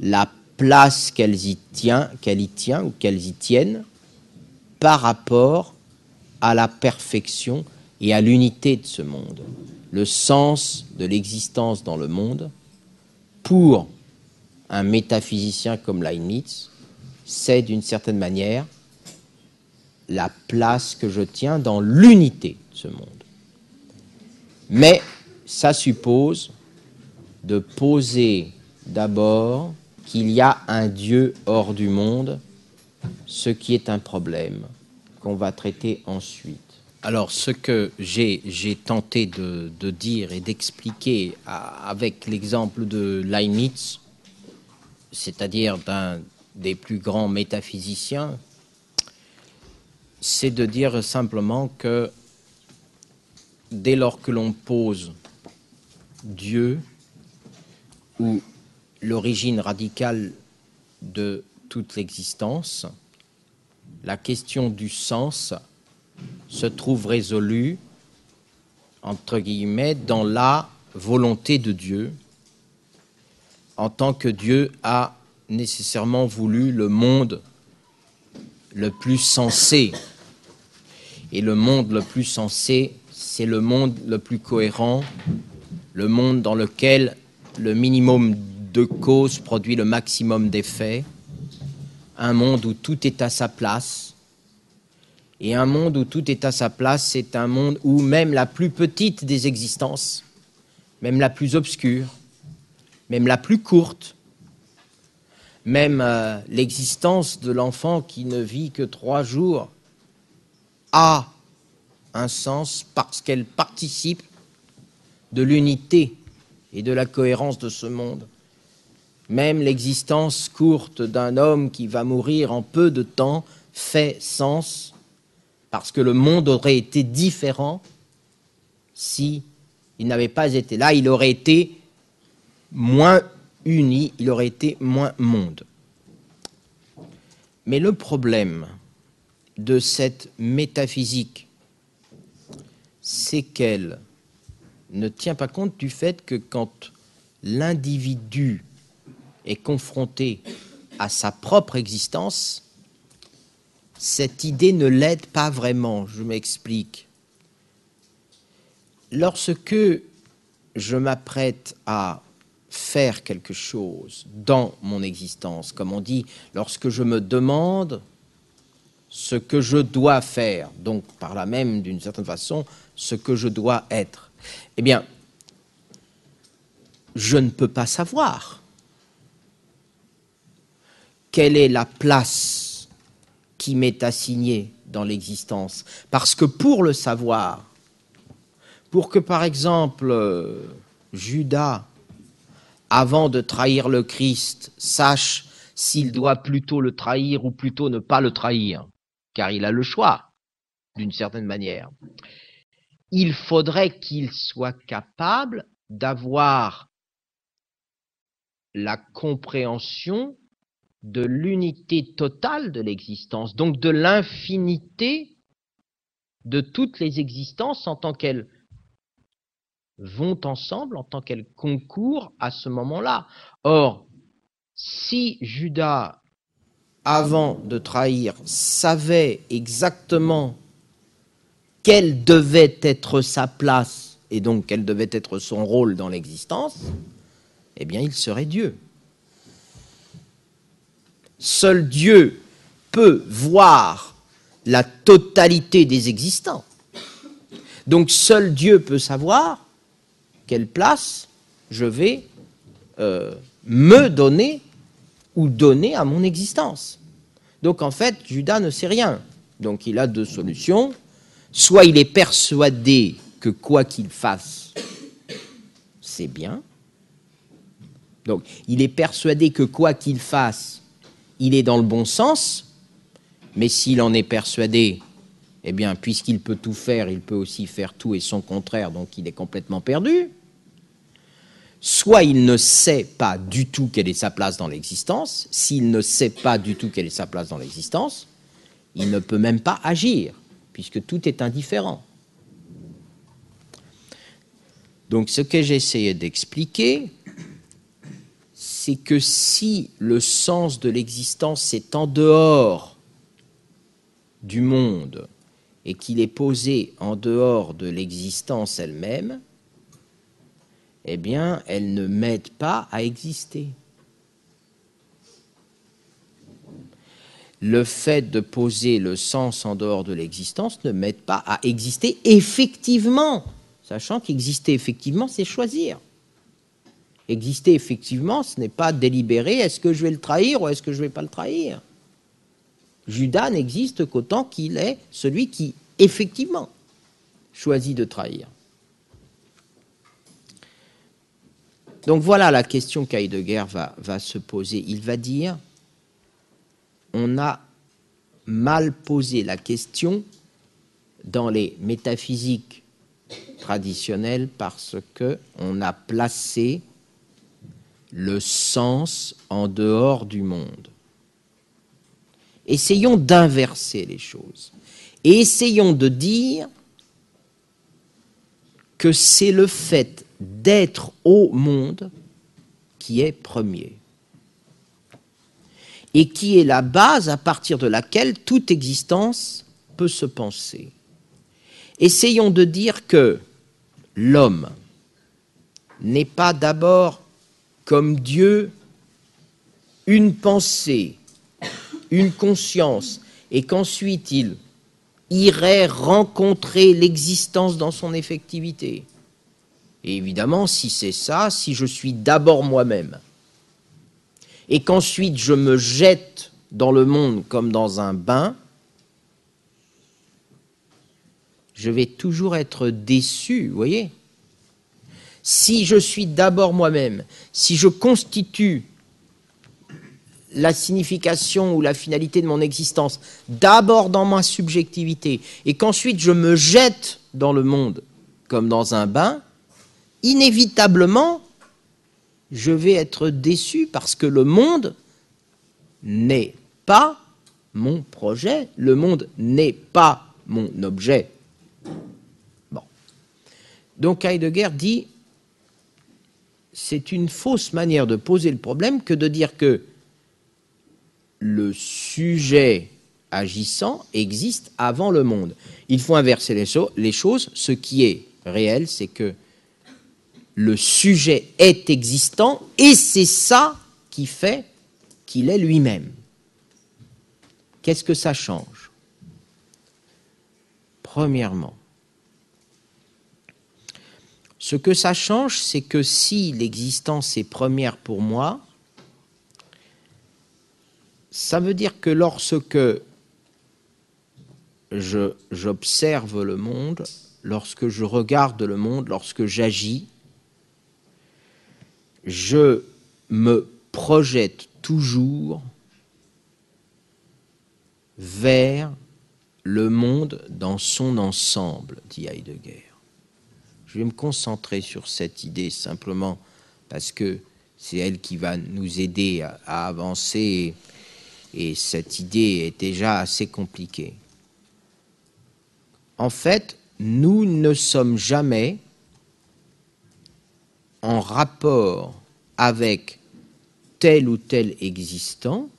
la place qu'elle y y tient ou qu'elles y tiennent par rapport à la perfection et à l'unité de ce monde. Le sens de l'existence dans le monde, pour un métaphysicien comme Leibniz, c'est d'une certaine manière la place que je tiens dans l'unité de ce monde. Mais ça suppose de poser d'abord qu'il y a un Dieu hors du monde, ce qui est un problème qu'on va traiter ensuite. Alors, ce que j'ai tenté de, dire et d'expliquer avec l'exemple de Leibniz, c'est-à-dire d'un des plus grands métaphysiciens, c'est de dire simplement que dès lors que l'on pose Dieu ou l'origine radicale de toute l'existence, la question du sens se trouve résolue, entre guillemets, dans la volonté de Dieu, en tant que Dieu a nécessairement voulu le monde le plus sensé. Et le monde le plus sensé, c'est le monde le plus cohérent, le monde dans lequel le minimum de causes produit le maximum d'effets, un monde où tout est à sa place. Et un monde où tout est à sa place, c'est un monde où même la plus petite des existences, même la plus obscure, même la plus courte, même euh, l'existence de l'enfant qui ne vit que trois jours a un sens parce qu'elle participe de l'unité et de la cohérence de ce monde. Même l'existence courte d'un homme qui va mourir en peu de temps fait sens parce que le monde aurait été différent si il n'avait pas été là, il aurait été moins uni, il aurait été moins monde. Mais le problème de cette métaphysique, c'est qu'elle ne tient pas compte du fait que quand l'individu est confronté à sa propre existence, cette idée ne l'aide pas vraiment. Je m'explique. Lorsque je m'apprête à faire quelque chose dans mon existence, comme on dit, lorsque je me demande ce que je dois faire, donc par là même, d'une certaine façon, ce que je dois être, eh bien, je ne peux pas savoir quelle est la place qui m'est assignée dans l'existence? Parce que pour le savoir, pour que par exemple Judas, avant de trahir le Christ, sache s'il doit plutôt le trahir ou plutôt ne pas le trahir, car il a le choix, d'une certaine manière, il faudrait qu'il soit capable d'avoir la compréhension de l'unité totale de l'existence, donc de l'infinité de toutes les existences en tant qu'elles vont ensemble, en tant qu'elles concourent à ce moment-là. Or, si Judas, avant de trahir, savait exactement quelle devait être sa place et donc quel devait être son rôle dans l'existence, eh bien il serait Dieu. Seul Dieu peut voir la totalité des existants. Donc seul Dieu peut savoir quelle place je vais euh, me donner ou donner à mon existence. Donc en fait, Judas ne sait rien. Donc il a deux solutions. Soit il est persuadé que quoi qu'il fasse, c'est bien. Donc il est persuadé que quoi qu'il fasse, il est dans le bon sens. Mais s'il en est persuadé, eh bien, puisqu'il peut tout faire, il peut aussi faire tout et son contraire, donc il est complètement perdu. Soit il ne sait pas du tout quelle est sa place dans l'existence. S'il ne sait pas du tout quelle est sa place dans l'existence, il ne peut même pas agir, puisque tout est indifférent. Donc ce que j'essayais d'expliquer, c'est que si le sens de l'existence est en dehors du monde et qu'il est posé en dehors de l'existence elle-même, eh bien, elle ne m'aide pas à exister. le fait de poser le sens en dehors de l'existence ne m'aide pas à exister effectivement, sachant qu'exister effectivement, c'est choisir. Exister effectivement, ce n'est pas délibérer est-ce que je vais le trahir ou est-ce que je ne vais pas le trahir? Judas n'existe qu'autant qu'il est celui qui, effectivement, choisit de trahir. Donc voilà la question qu'Heidegger va, va se poser. Il va dire on a mal posé la question dans les métaphysiques traditionnelles parce que on a placé le sens en dehors du monde. Essayons d'inverser les choses et essayons de dire que c'est le fait d'être au monde qui est premier et qui est la base à partir de laquelle toute existence peut se penser. Essayons de dire que l'homme n'est pas d'abord comme Dieu une pensée, une conscience, et qu'ensuite il irait rencontrer l'existence dans son effectivité. Et évidemment, si c'est ça, si je suis d'abord moi-même, et qu'ensuite je me jette dans le monde comme dans un bain, je vais toujours être déçu, vous voyez Si je suis d'abord moi-même, si je constitue la signification ou la finalité de mon existence d'abord dans ma subjectivité et qu'ensuite je me jette dans le monde comme dans un bain, inévitablement, je vais être déçu parce que le monde n'est pas mon projet, le monde n'est pas mon objet. Bon. Donc Heidegger dit c'est une fausse manière de poser le problème que de dire que le sujet agissant existe avant le monde. Il faut inverser les, choses. Ce qui est réel, c'est que le sujet est existant et c'est ça qui fait qu'il est lui-même. Qu'est-ce que ça change? Premièrement, ce que ça change, c'est que si l'existence est première pour moi, ça veut dire que lorsque j'observe le monde, lorsque je regarde le monde, lorsque j'agis, je me projette toujours vers le monde dans son ensemble, dit Heidegger. Je vais me concentrer sur cette idée simplement parce que c'est elle qui va nous aider à, avancer et cette idée est déjà assez compliquée. En fait, nous ne sommes jamais en rapport avec tel ou tel existant,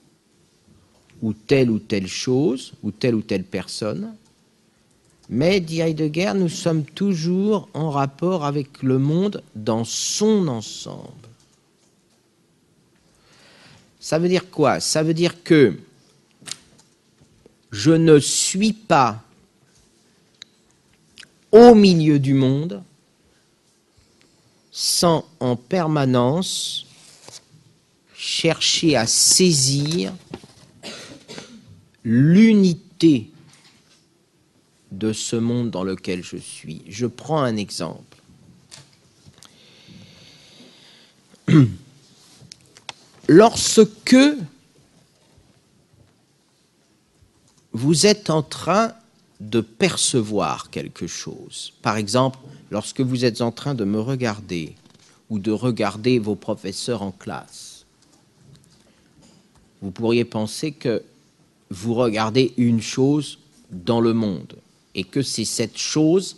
ou telle ou telle chose, ou telle ou telle personne, mais, dit Heidegger, nous sommes toujours en rapport avec le monde dans son ensemble. Ça veut dire quoi? Ça veut dire que je ne suis pas au milieu du monde sans en permanence chercher à saisir l'unité de ce monde dans lequel je suis. Je prends un exemple. Lorsque vous êtes en train de percevoir quelque chose, par exemple, lorsque vous êtes en train de me regarder ou de regarder vos professeurs en classe, vous pourriez penser que vous regardez une chose dans le monde et que c'est cette chose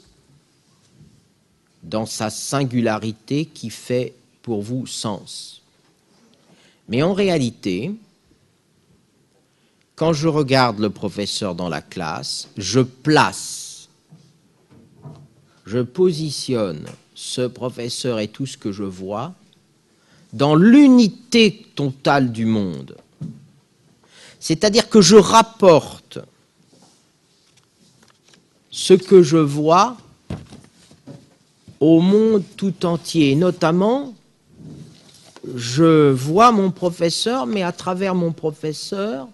dans sa singularité qui fait pour vous sens. Mais en réalité, quand je regarde le professeur dans la classe, je place, je positionne ce professeur et tout ce que je vois dans l'unité totale du monde. C'est-à-dire que je rapporte ce que je vois au monde tout entier. Notamment, je vois mon professeur, mais à travers mon professeur,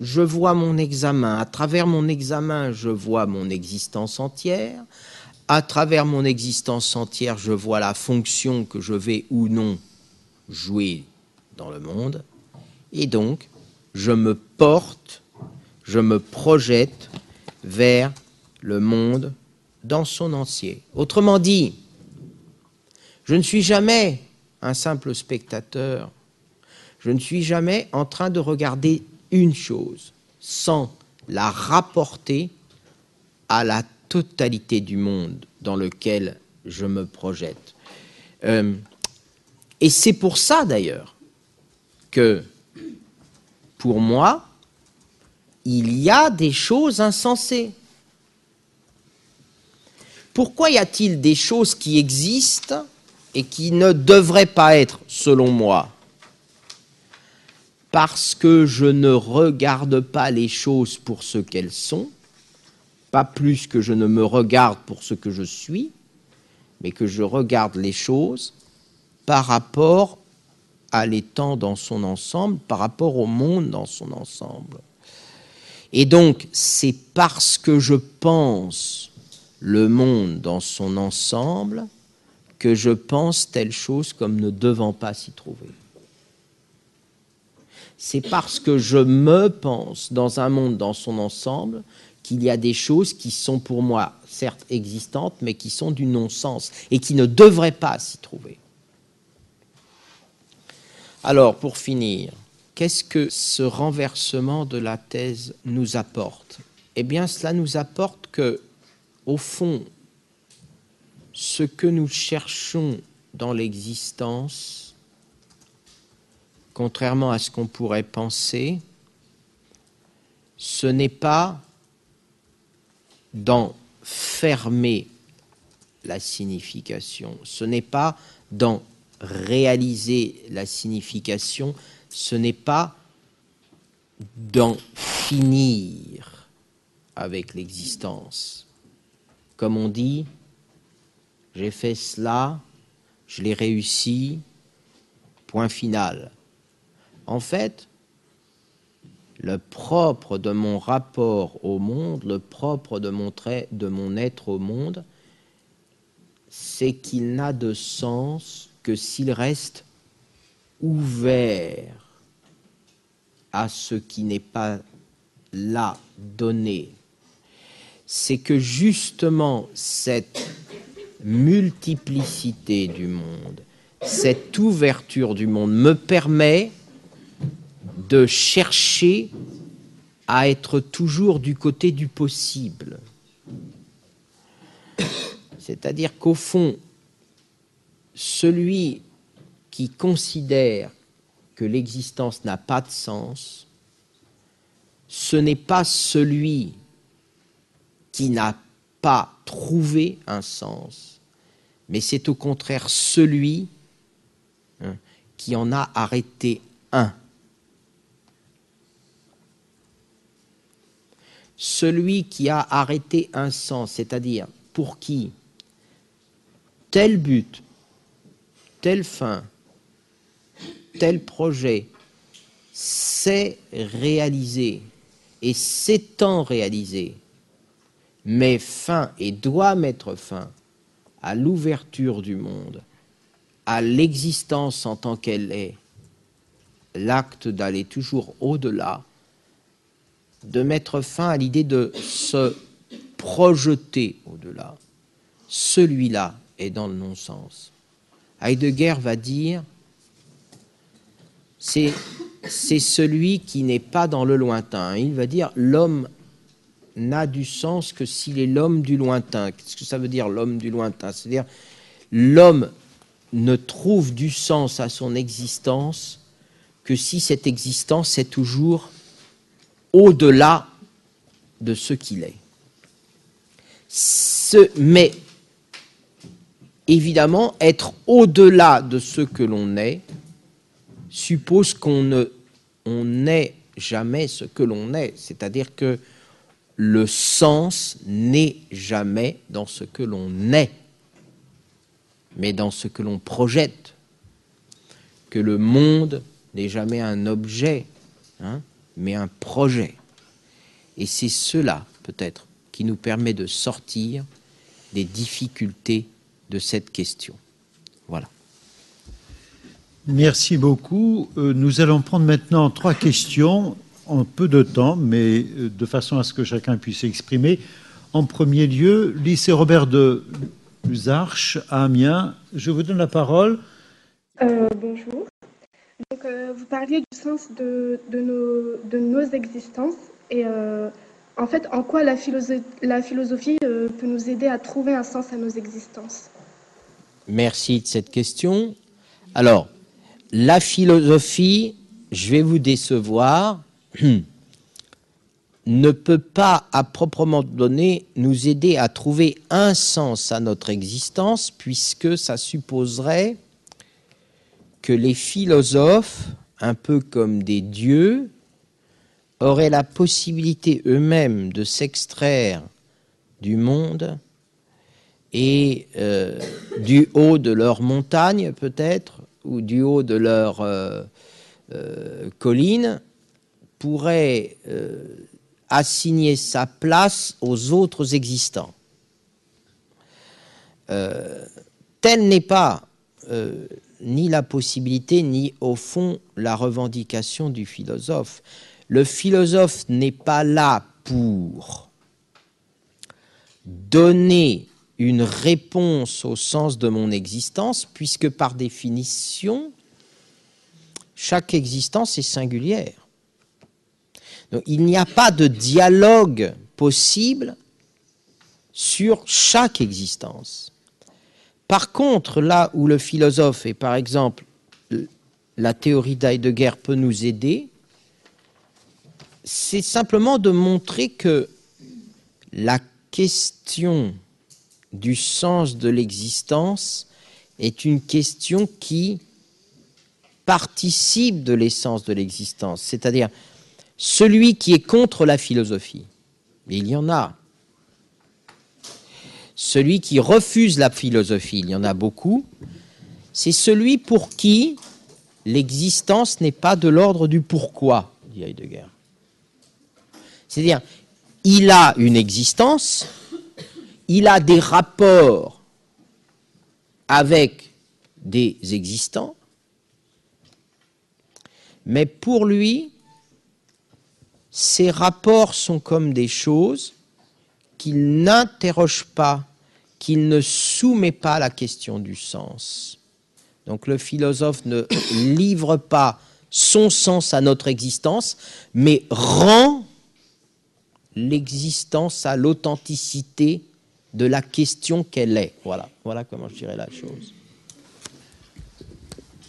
je vois mon examen. À travers mon examen, je vois mon existence entière. À travers mon existence entière, je vois la fonction que je vais ou non jouer dans le monde. Et donc, je me porte, je me projette vers le monde dans son entier. Autrement dit, je ne suis jamais un simple spectateur, je ne suis jamais en train de regarder une chose sans la rapporter à la totalité du monde dans lequel je me projette. Euh, et c'est pour ça d'ailleurs que, pour moi, il y a des choses insensées. Pourquoi y a-t-il des choses qui existent et qui ne devraient pas être, selon moi? Parce que je ne regarde pas les choses pour ce qu'elles sont, pas plus que je ne me regarde pour ce que je suis, mais que je regarde les choses par rapport à l'étang dans son ensemble, par rapport au monde dans son ensemble. Et donc, c'est parce que je pense le monde dans son ensemble que je pense telle chose comme ne devant pas s'y trouver. C'est parce que je me pense dans un monde dans son ensemble qu'il y a des choses qui sont pour moi certes existantes, mais qui sont du non-sens et qui ne devraient pas s'y trouver. Alors, pour finir, qu'est-ce que ce renversement de la thèse nous apporte? Eh bien, cela nous apporte que au fond, ce que nous cherchons dans l'existence, contrairement à ce qu'on pourrait penser, ce n'est pas d'en fermer la signification, ce n'est pas d'en réaliser la signification, ce n'est pas d'en finir avec l'existence comme on dit, j'ai fait cela, je l'ai réussi, point final. En fait, le propre de mon rapport au monde, le propre de mon, trait, de mon être au monde, c'est qu'il n'a de sens que s'il reste ouvert à ce qui n'est pas là, donné, c'est que justement cette multiplicité du monde, cette ouverture du monde me permet de chercher à être toujours du côté du possible. C'est-à-dire qu'au fond, celui qui considère que l'existence n'a pas de sens, ce n'est pas celui qui n'a pas trouvé un sens, mais c'est au contraire celui hein, qui en a arrêté un. Celui qui a arrêté un sens, c'est-à-dire pour qui tel but, telle fin, tel projet s'est réalisé et s'étant réalisé, met fin et doit mettre fin à l'ouverture du monde, à l'existence en tant qu'elle est, l'acte d'aller toujours au-delà, de mettre fin à l'idée de se projeter au-delà. Celui-là est dans le non-sens. Heidegger va dire c'est celui qui n'est pas dans le lointain. Il va dire l'homme n'a du sens que s'il est l'homme du lointain. Qu'est-ce que ça veut dire l'homme du lointain? C'est-à-dire l'homme ne trouve du sens à son existence que si cette existence est toujours au-delà de ce qu'il est. Mais évidemment, être au-delà de ce que l'on est suppose qu'on ne on n'est jamais ce que l'on est, c'est-à-dire que le sens n'est jamais dans ce que l'on est, mais dans ce que l'on projette, que le monde n'est jamais un objet, hein, mais un projet. Et c'est cela, peut-être, qui nous permet de sortir des difficultés de cette question. Voilà. Merci beaucoup. Euh, nous allons prendre maintenant trois questions en peu de temps, mais euh, de façon à ce que chacun puisse s'exprimer. En premier lieu, lycée Robert de Luzarches à Amiens. Je vous donne la parole. Euh, bonjour. Donc, vous parliez du sens de, nos, de nos, existences et en fait, en quoi la philosophie, la philosophie peut nous aider à trouver un sens à nos existences? Merci de cette question. Alors, la philosophie, je vais vous décevoir, ne peut pas, à proprement donner, nous aider à trouver un sens à notre existence, puisque ça supposerait que les philosophes, un peu comme des dieux, auraient la possibilité eux-mêmes de s'extraire du monde et euh, du haut de leur montagne peut-être, ou du haut de leur euh, euh, colline pourrait euh, assigner sa place aux autres existants. telle n'est pas ni la possibilité, ni au fond la revendication du philosophe. Le philosophe n'est pas là pour donner une réponse au sens de mon existence, puisque par définition, chaque existence est singulière. Il n'y a pas de dialogue possible sur chaque existence. Par contre, là où le philosophe et par exemple la théorie d'Heidegger peut nous aider, c'est simplement de montrer que la question du sens de l'existence est une question qui participe de l'essence de l'existence, c'est-à-dire celui qui est contre la philosophie, il y en a. Celui qui refuse la philosophie, il y en a beaucoup, c'est celui pour qui l'existence n'est pas de l'ordre du pourquoi, dit Heidegger. C'est-à-dire, il a une existence, il a des rapports avec des existants, mais pour lui, ces rapports sont comme des choses qu'il n'interroge pas, qu'il ne soumet pas à la question du sens. Donc le philosophe ne livre pas son sens à notre existence, mais rend l'existence à l'authenticité de la question qu'elle est. Voilà, voilà comment je dirais la chose.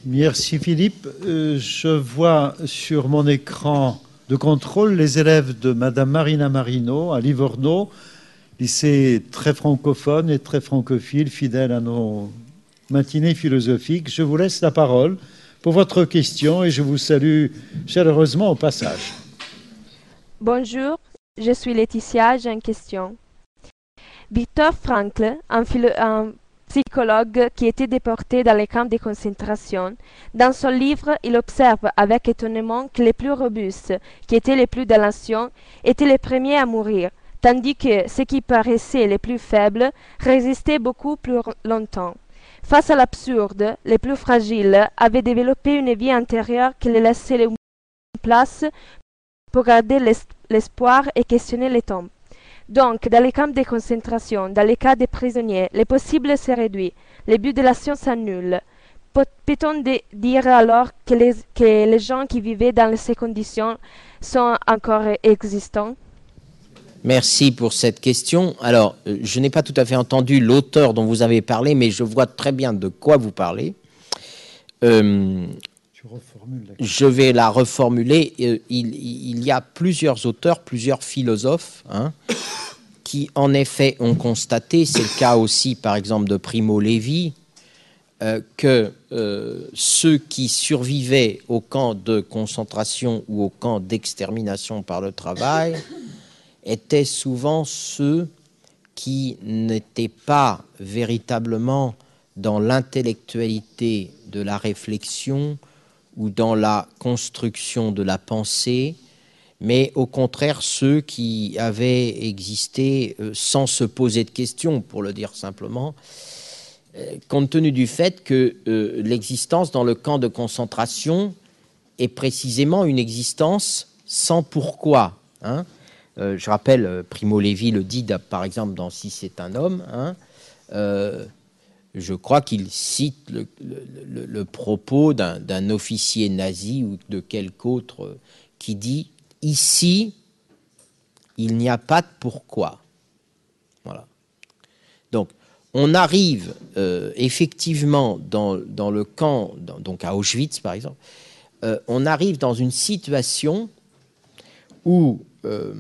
Merci Philippe. Euh, je vois sur mon écran de contrôle les élèves de Madame Marina Marino à Livorno, lycée très francophone et très francophile, fidèle à nos matinées philosophiques. Je vous laisse la parole pour votre question et je vous salue chaleureusement au passage. Bonjour, je suis Laetitia, j'ai une question. Victor Frankl, un, psychologue qui était déporté dans les camps de concentration. Dans son livre, il observe avec étonnement que les plus robustes, qui étaient les plus délinquants, étaient les premiers à mourir, tandis que ceux qui paraissaient les plus faibles résistaient beaucoup plus longtemps. Face à l'absurde, les plus fragiles avaient développé une vie intérieure qui les laissait une place pour garder l'espoir et questionner les tombes. Donc, dans les camps de concentration, dans les cas des prisonniers, les possibles se réduit, les buts de la science annulent. Peut-on dire alors que les, que les gens qui vivaient dans ces conditions sont encore existants? Merci pour cette question. Alors, euh, je n'ai pas tout à fait entendu l'auteur dont vous avez parlé, mais je vois très bien de quoi vous parlez. Euh, je vais la reformuler. Euh, il, y a plusieurs auteurs, plusieurs philosophes, hein, qui en effet ont constaté, c'est le cas aussi par exemple de Primo Levi, que ceux qui survivaient au camp de concentration ou au camp d'extermination par le travail étaient souvent ceux qui n'étaient pas véritablement dans l'intellectualité de la réflexion ou dans la construction de la pensée, mais au contraire ceux qui avaient existé euh, sans se poser de questions, pour le dire simplement, euh, compte tenu du fait que euh, l'existence dans le camp de concentration est précisément une existence sans pourquoi. Hein je rappelle, Primo Levi le dit, par exemple, dans Si c'est un homme. Hein, je crois qu'il cite le, propos d'un officier nazi ou de quelque autre qui dit Ici, il n'y a pas de pourquoi. Voilà. Donc, on arrive effectivement dans, le camp, donc à Auschwitz par exemple, on arrive dans une situation où euh,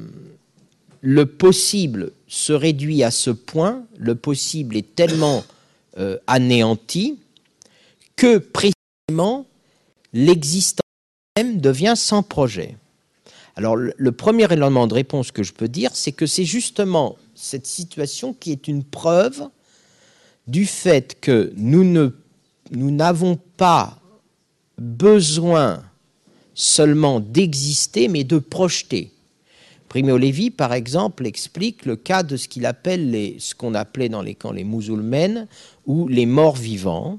le possible se réduit à ce point, le possible est tellement euh, anéanti que précisément l'existence même devient sans projet. Alors le, premier élément de réponse que je peux dire, c'est que c'est justement cette situation qui est une preuve du fait que nous n'avons pas besoin seulement d'exister, mais de projeter. Primo Levi, par exemple, explique le cas de ce qu'il appelle ce qu'on appelait dans les camps les musulmanes ou les morts vivants,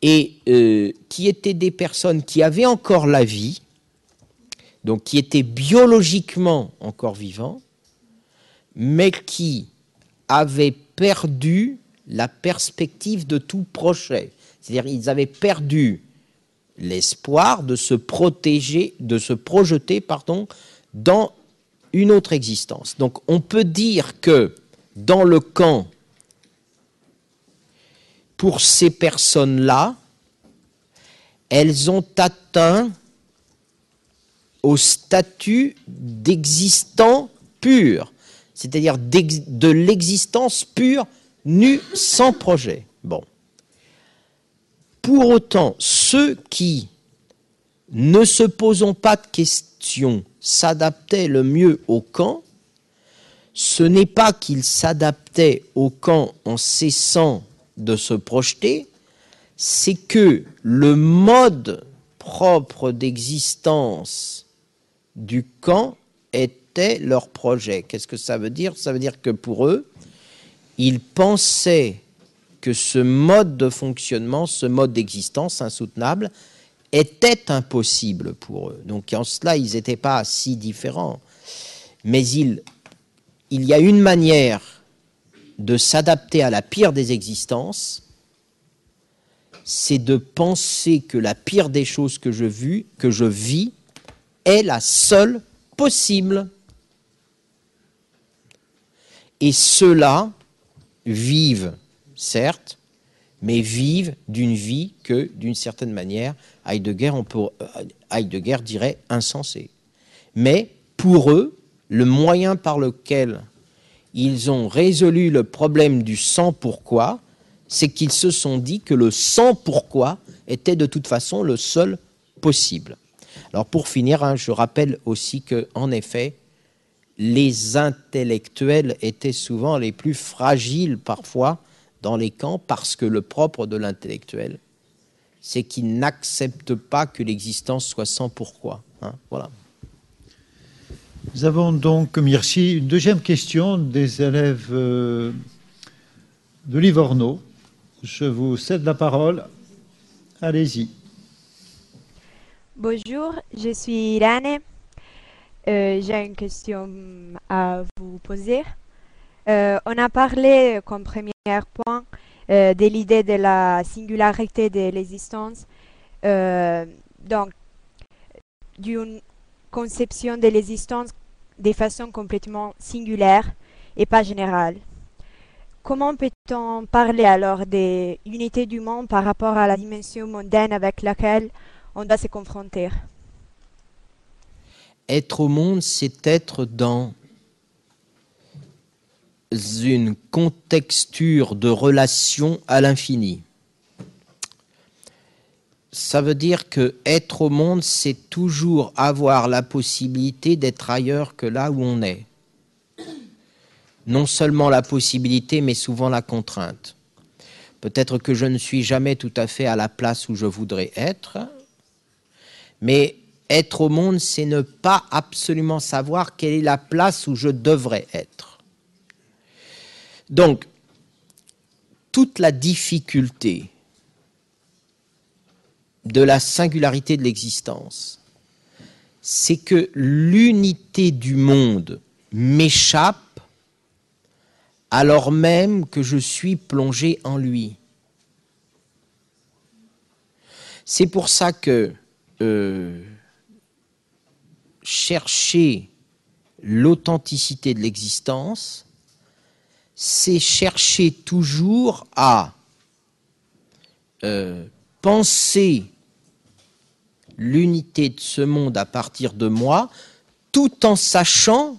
et euh, qui étaient des personnes qui avaient encore la vie, donc qui étaient biologiquement encore vivants, mais qui avaient perdu la perspective de tout projet. C'est-à-dire ils avaient perdu l'espoir de se protéger, de se projeter, pardon, dans une autre existence. Donc on peut dire que dans le camp, pour ces personnes-là, elles ont atteint au statut d'existant pur, c'est-à-dire de l'existence pure, nue, sans projet. Bon. Pour autant, ceux qui ne se posons pas de questions s'adaptait le mieux au camp, ce n'est pas qu'il s'adaptait au camp en cessant de se projeter, c'est que le mode propre d'existence du camp était leur projet. Qu'est-ce que ça veut dire? Ça veut dire que pour eux, ils pensaient que ce mode de fonctionnement, ce mode d'existence insoutenable, était impossible pour eux. Donc en cela, ils n'étaient pas si différents. Mais il, y a une manière de s'adapter à la pire des existences, c'est de penser que la pire des choses que que je vis est la seule possible. Et ceux-là vivent, certes, mais vivent d'une vie que, d'une certaine manière, Heidegger, on peut, euh, Heidegger dirait insensée. Mais pour eux, le moyen par lequel ils ont résolu le problème du sans pourquoi, c'est qu'ils se sont dit que le sans pourquoi était de toute façon le seul possible. Alors pour finir, hein, je rappelle aussi que, en effet, les intellectuels étaient souvent les plus fragiles parfois dans les camps parce que le propre de l'intellectuel, c'est qu'il n'accepte pas que l'existence soit sans pourquoi. Hein, voilà. Nous avons donc, merci, une deuxième question des élèves euh, de Livorno. Je vous cède la parole. Allez-y. Bonjour, je suis Irane. Euh, J'ai une question à vous poser. Euh, on a parlé comme premier point euh, de l'idée de la singularité de l'existence, euh, donc d'une conception de l'existence de façon complètement singulière et pas générale. Comment peut-on parler alors des unités du monde par rapport à la dimension mondaine avec laquelle on doit se confronter? Être au monde, c'est être dans une contexture de relation à l'infini. Ça veut dire que être au monde, c'est toujours avoir la possibilité d'être ailleurs que là où on est. Non seulement la possibilité, mais souvent la contrainte. Peut-être que je ne suis jamais tout à fait à la place où je voudrais être, mais être au monde, c'est ne pas absolument savoir quelle est la place où je devrais être. Donc, toute la difficulté de la singularité de l'existence, c'est que l'unité du monde m'échappe alors même que je suis plongé en lui. C'est pour ça que euh, chercher l'authenticité de l'existence, c'est chercher toujours à euh, penser l'unité de ce monde à partir de moi, tout en sachant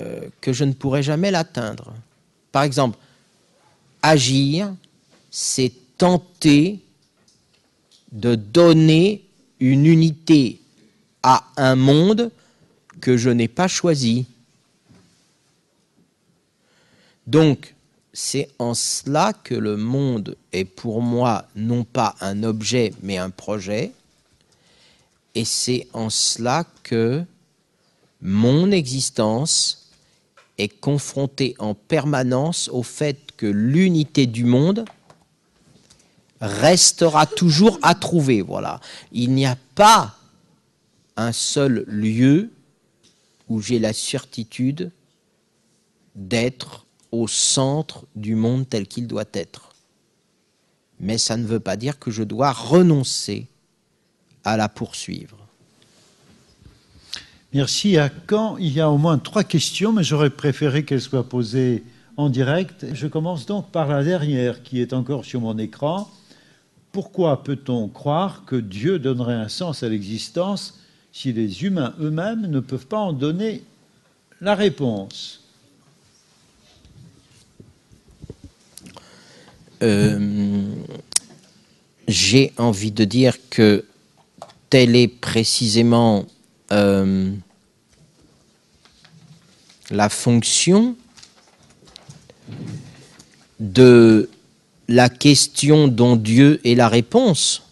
euh, que je ne pourrai jamais l'atteindre. Par exemple, agir, c'est tenter de donner une unité à un monde que je n'ai pas choisi. Donc, c'est en cela que le monde est pour moi non pas un objet, mais un projet. Et c'est en cela que mon existence est confrontée en permanence au fait que l'unité du monde restera toujours à trouver. Voilà. Il n'y a pas un seul lieu où j'ai la certitude d'être au centre du monde tel qu'il doit être. Mais ça ne veut pas dire que je dois renoncer à la poursuivre. Merci. À quand? Il y a au moins trois questions, mais j'aurais préféré qu'elles soient posées en direct. Je commence donc par la dernière qui est encore sur mon écran. Pourquoi peut-on croire que Dieu donnerait un sens à l'existence si les humains eux-mêmes ne peuvent pas en donner la réponse? Euh, j'ai envie de dire que telle est précisément euh, la fonction de la question dont Dieu est la réponse.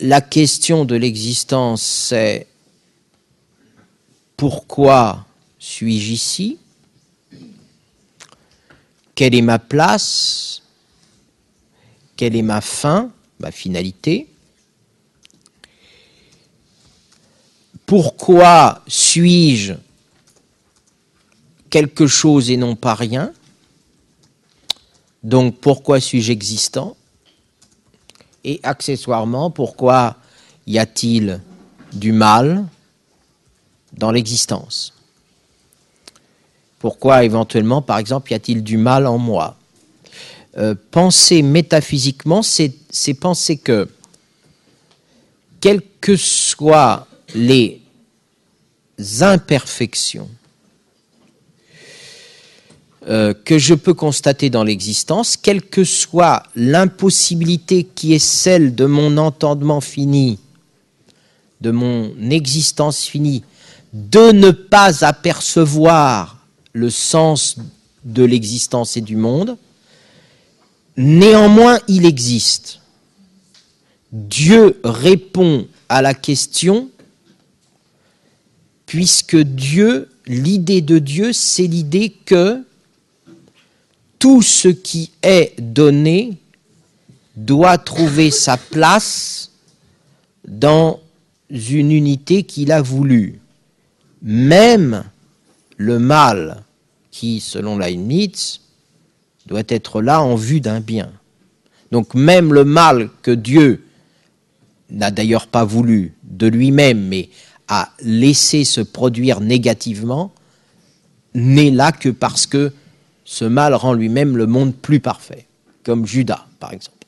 La question de l'existence, c'est pourquoi suis-je ici? Quelle est ma place? Quelle est ma fin, ma finalité? Pourquoi suis-je quelque chose et non pas rien? Donc pourquoi suis-je existant? Et accessoirement, pourquoi y a-t-il du mal dans l'existence? Pourquoi éventuellement, par exemple, y a-t-il du mal en moi euh, Penser métaphysiquement, c'est penser que, quelles que soient les imperfections euh, que je peux constater dans l'existence, quelle que soit l'impossibilité qui est celle de mon entendement fini, de mon existence finie, de ne pas apercevoir le sens de l'existence et du monde. Néanmoins, il existe. Dieu répond à la question puisque Dieu, l'idée de Dieu, c'est l'idée que tout ce qui est donné doit trouver sa place dans une unité qu'il a voulu. Même le mal qui, selon Leibniz, doit être là en vue d'un bien. Donc même le mal que Dieu n'a d'ailleurs pas voulu de lui-même, mais a laissé se produire négativement, n'est là que parce que ce mal rend lui-même le monde plus parfait, comme Judas, par exemple.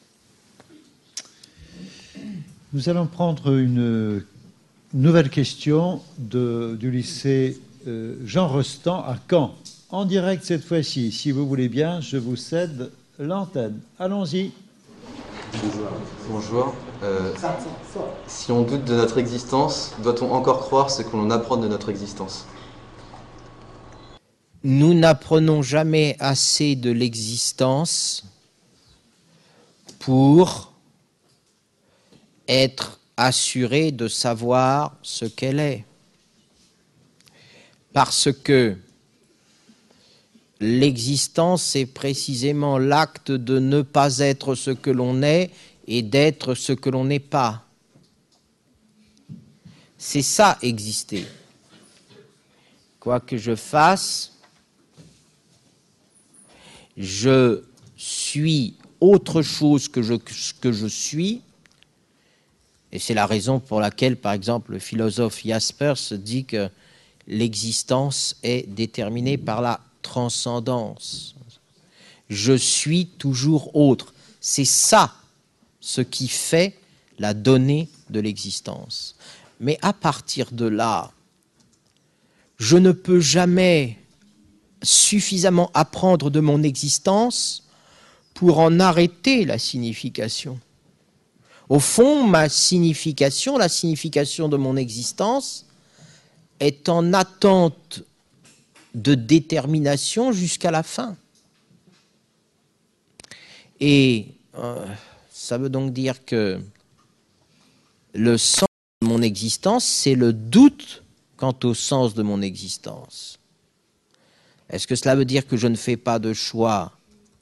Nous allons prendre une nouvelle question du lycée euh, Jean Rostand à Caen. En direct cette fois-ci. Si vous voulez bien, je vous cède l'antenne. Allons-y. Bonjour. Euh, si on doute de notre existence, doit-on encore croire ce que l'on apprend de notre existence? Nous n'apprenons jamais assez de l'existence pour être assuré de savoir ce qu'elle est. Parce que l'existence est précisément l'acte de ne pas être ce que l'on est et d'être ce que l'on n'est pas. C'est ça exister. Quoi que je fasse, je suis autre chose que je, que je suis, et c'est la raison pour laquelle, par exemple, le philosophe Jaspers dit que l'existence est déterminée par la transcendance. Je suis toujours autre. C'est ça ce qui fait la donnée de l'existence. Mais à partir de là, je ne peux jamais suffisamment apprendre de mon existence pour en arrêter la signification. Au fond, ma signification, la signification de mon existence, est en attente de détermination jusqu'à la fin. Et euh, ça veut donc dire que le sens de mon existence, c'est le doute quant au sens de mon existence. Est-ce que cela veut dire que je ne fais pas de choix?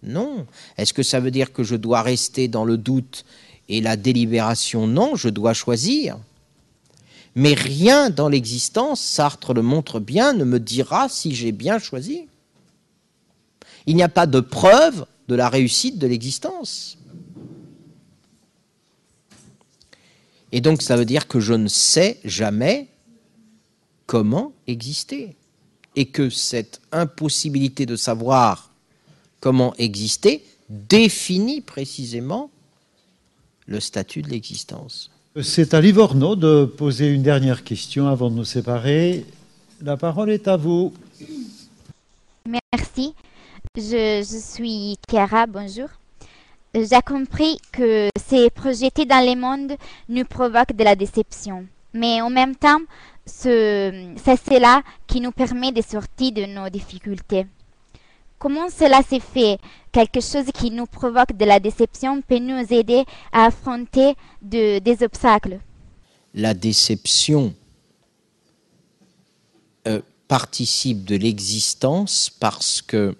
Non. Est-ce que ça veut dire que je dois rester dans le doute et la délibération? Non, je dois choisir. Mais rien dans l'existence, Sartre le montre bien, ne me dira si j'ai bien choisi. Il n'y a pas de preuve de la réussite de l'existence. Et donc ça veut dire que je ne sais jamais comment exister. Et que cette impossibilité de savoir comment exister définit précisément le statut de l'existence. C'est à Livorno de poser une dernière question avant de nous séparer. La parole est à vous. Merci. Je, suis Chiara, bonjour. J'ai compris que ces projetés dans le monde nous provoquent de la déception. Mais en même temps, c'est cela qui nous permet de sortir de nos difficultés. Comment cela s'est fait? Quelque chose qui nous provoque de la déception peut nous aider à affronter de, des obstacles. La déception euh, participe de l'existence parce que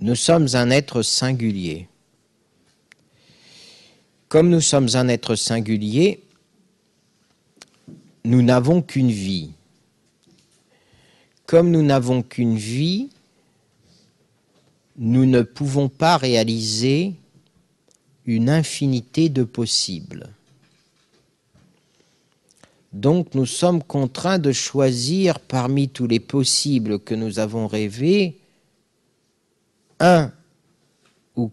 nous sommes un être singulier. Comme nous sommes un être singulier, nous n'avons qu'une vie. Comme nous n'avons qu'une vie, nous ne pouvons pas réaliser une infinité de possibles. Donc nous sommes contraints de choisir parmi tous les possibles que nous avons rêvés un ou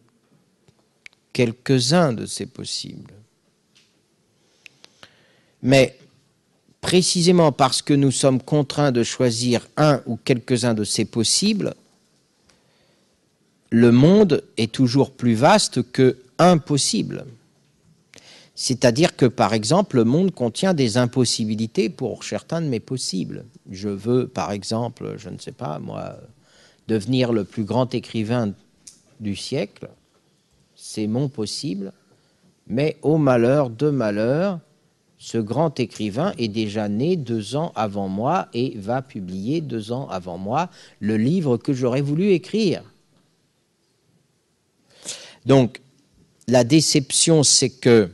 quelques-uns de ces possibles. Mais précisément parce que nous sommes contraints de choisir un ou quelques-uns de ces possibles, le monde est toujours plus vaste que impossible. C'est-à-dire que, par exemple, le monde contient des impossibilités pour certains de mes possibles. Je veux, par exemple, je ne sais pas, moi, devenir le plus grand écrivain du siècle. C'est mon possible. Mais au malheur de malheur, ce grand écrivain est déjà né deux ans avant moi et va publier deux ans avant moi le livre que j'aurais voulu écrire. Donc, la déception, c'est que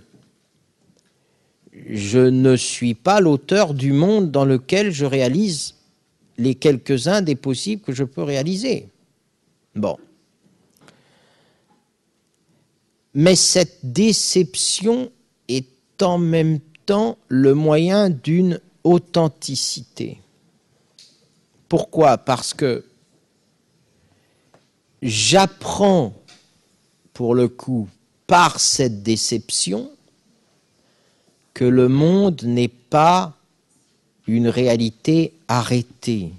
je ne suis pas l'auteur du monde dans lequel je réalise les quelques-uns des possibles que je peux réaliser. Bon. Mais cette déception est en même temps le moyen d'une authenticité. Pourquoi? Parce que j'apprends, pour le coup, par cette déception, que le monde n'est pas une réalité arrêtée,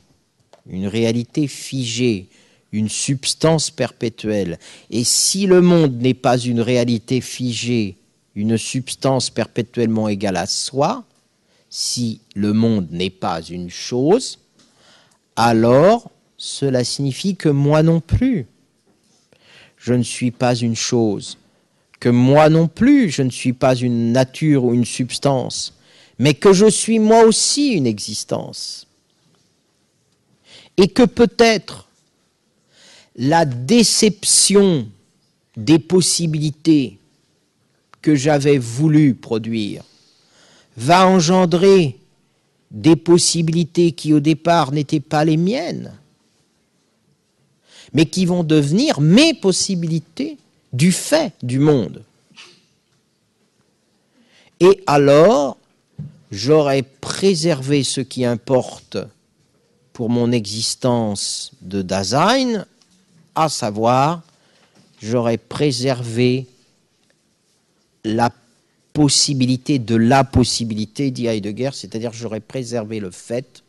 une réalité figée, une substance perpétuelle. Et si le monde n'est pas une réalité figée, une substance perpétuellement égale à soi, si le monde n'est pas une chose, alors cela signifie que moi non plus, je ne suis pas une chose que moi non plus je ne suis pas une nature ou une substance, mais que je suis moi aussi une existence. Et que peut-être la déception des possibilités que j'avais voulu produire va engendrer des possibilités qui au départ n'étaient pas les miennes, mais qui vont devenir mes possibilités du fait du monde. Et alors, j'aurais préservé ce qui importe pour mon existence de Dasein, à savoir, j'aurais préservé la possibilité de la possibilité, dit Heidegger, c'est-à-dire j'aurais préservé le fait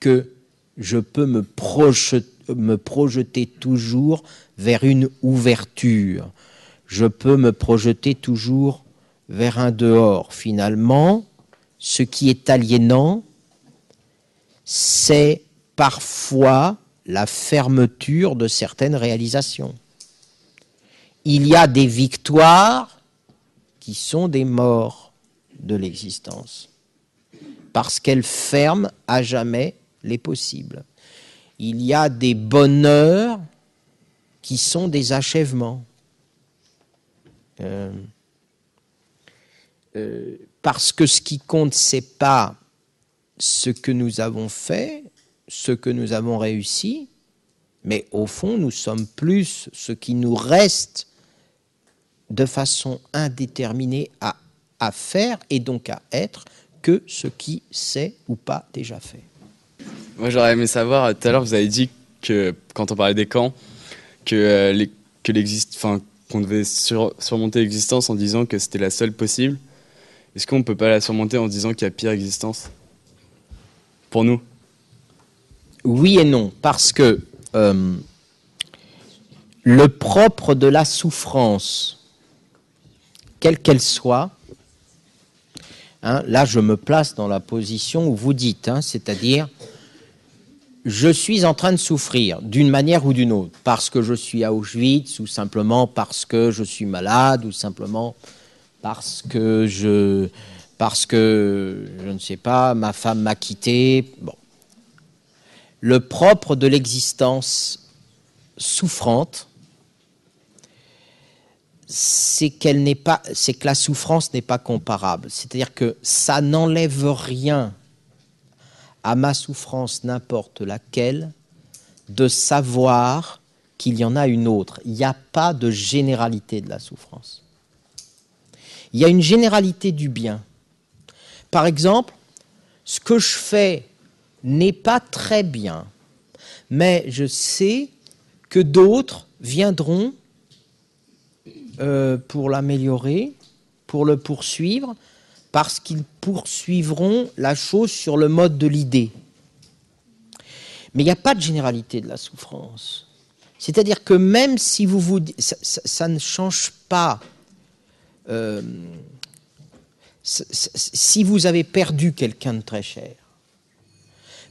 que je peux me projeter me projeter toujours vers une ouverture. Je peux me projeter toujours vers un dehors. Finalement, ce qui est aliénant, c'est parfois la fermeture de certaines réalisations. Il y a des victoires qui sont des morts de l'existence, parce qu'elles ferment à jamais les possibles il y a des bonheurs qui sont des achèvements. Euh, euh, parce que ce qui compte, c'est pas ce que nous avons fait, ce que nous avons réussi, mais au fond, nous sommes plus ce qui nous reste de façon indéterminée à, à faire et donc à être que ce qui s'est ou pas déjà fait. Moi, j'aurais aimé savoir, tout à l'heure, vous avez dit que, quand on parlait des camps, que, euh, qu'on devait surmonter l'existence en disant que c'était la seule possible. Est-ce qu'on ne peut pas la surmonter en disant qu'il y a pire existence? Pour nous? Oui et non, parce que euh, le propre de la souffrance, quelle qu'elle soit, hein, là je me place dans la position où vous dites, hein, c'est-à-dire je suis en train de souffrir d'une manière ou d'une autre, parce que je suis à Auschwitz, ou simplement parce que je suis malade, ou simplement parce que je, parce que, je ne sais pas, ma femme m'a quitté. Bon. Le propre de l'existence souffrante, c'est que la souffrance n'est pas comparable. C'est-à-dire que ça n'enlève rien à ma souffrance n'importe laquelle, de savoir qu'il y en a une autre. Il n'y a pas de généralité de la souffrance. Il y a une généralité du bien. Par exemple, ce que je fais n'est pas très bien, mais je sais que d'autres viendront euh, pour l'améliorer, pour le poursuivre, parce qu'ils poursuivront la chose sur le mode de l'idée. Mais il n'y a pas de généralité de la souffrance. C'est-à-dire que même si vous vous... Ça, ne change pas euh, si vous avez perdu quelqu'un de très cher,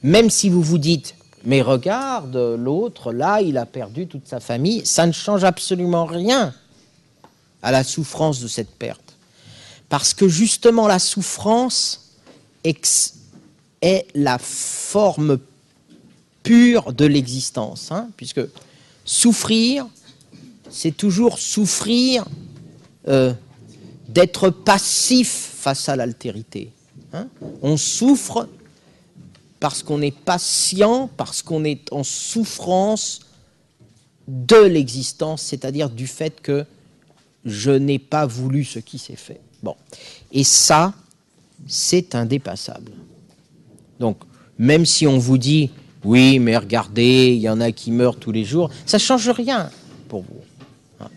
même si vous vous dites, mais regarde, l'autre, là, il a perdu toute sa famille, ça ne change absolument rien à la souffrance de cette perte. Parce que justement, la souffrance est la forme pure de l'existence. Hein, puisque souffrir, c'est toujours souffrir euh, d'être passif face à l'altérité. Hein. On souffre parce qu'on est patient, parce qu'on est en souffrance de l'existence, c'est-à-dire du fait que je n'ai pas voulu ce qui s'est fait. Bon. Et ça, c'est indépassable. Donc, même si on vous dit, oui, mais regardez, il y en a qui meurent tous les jours, ça ne change rien pour vous. Hein.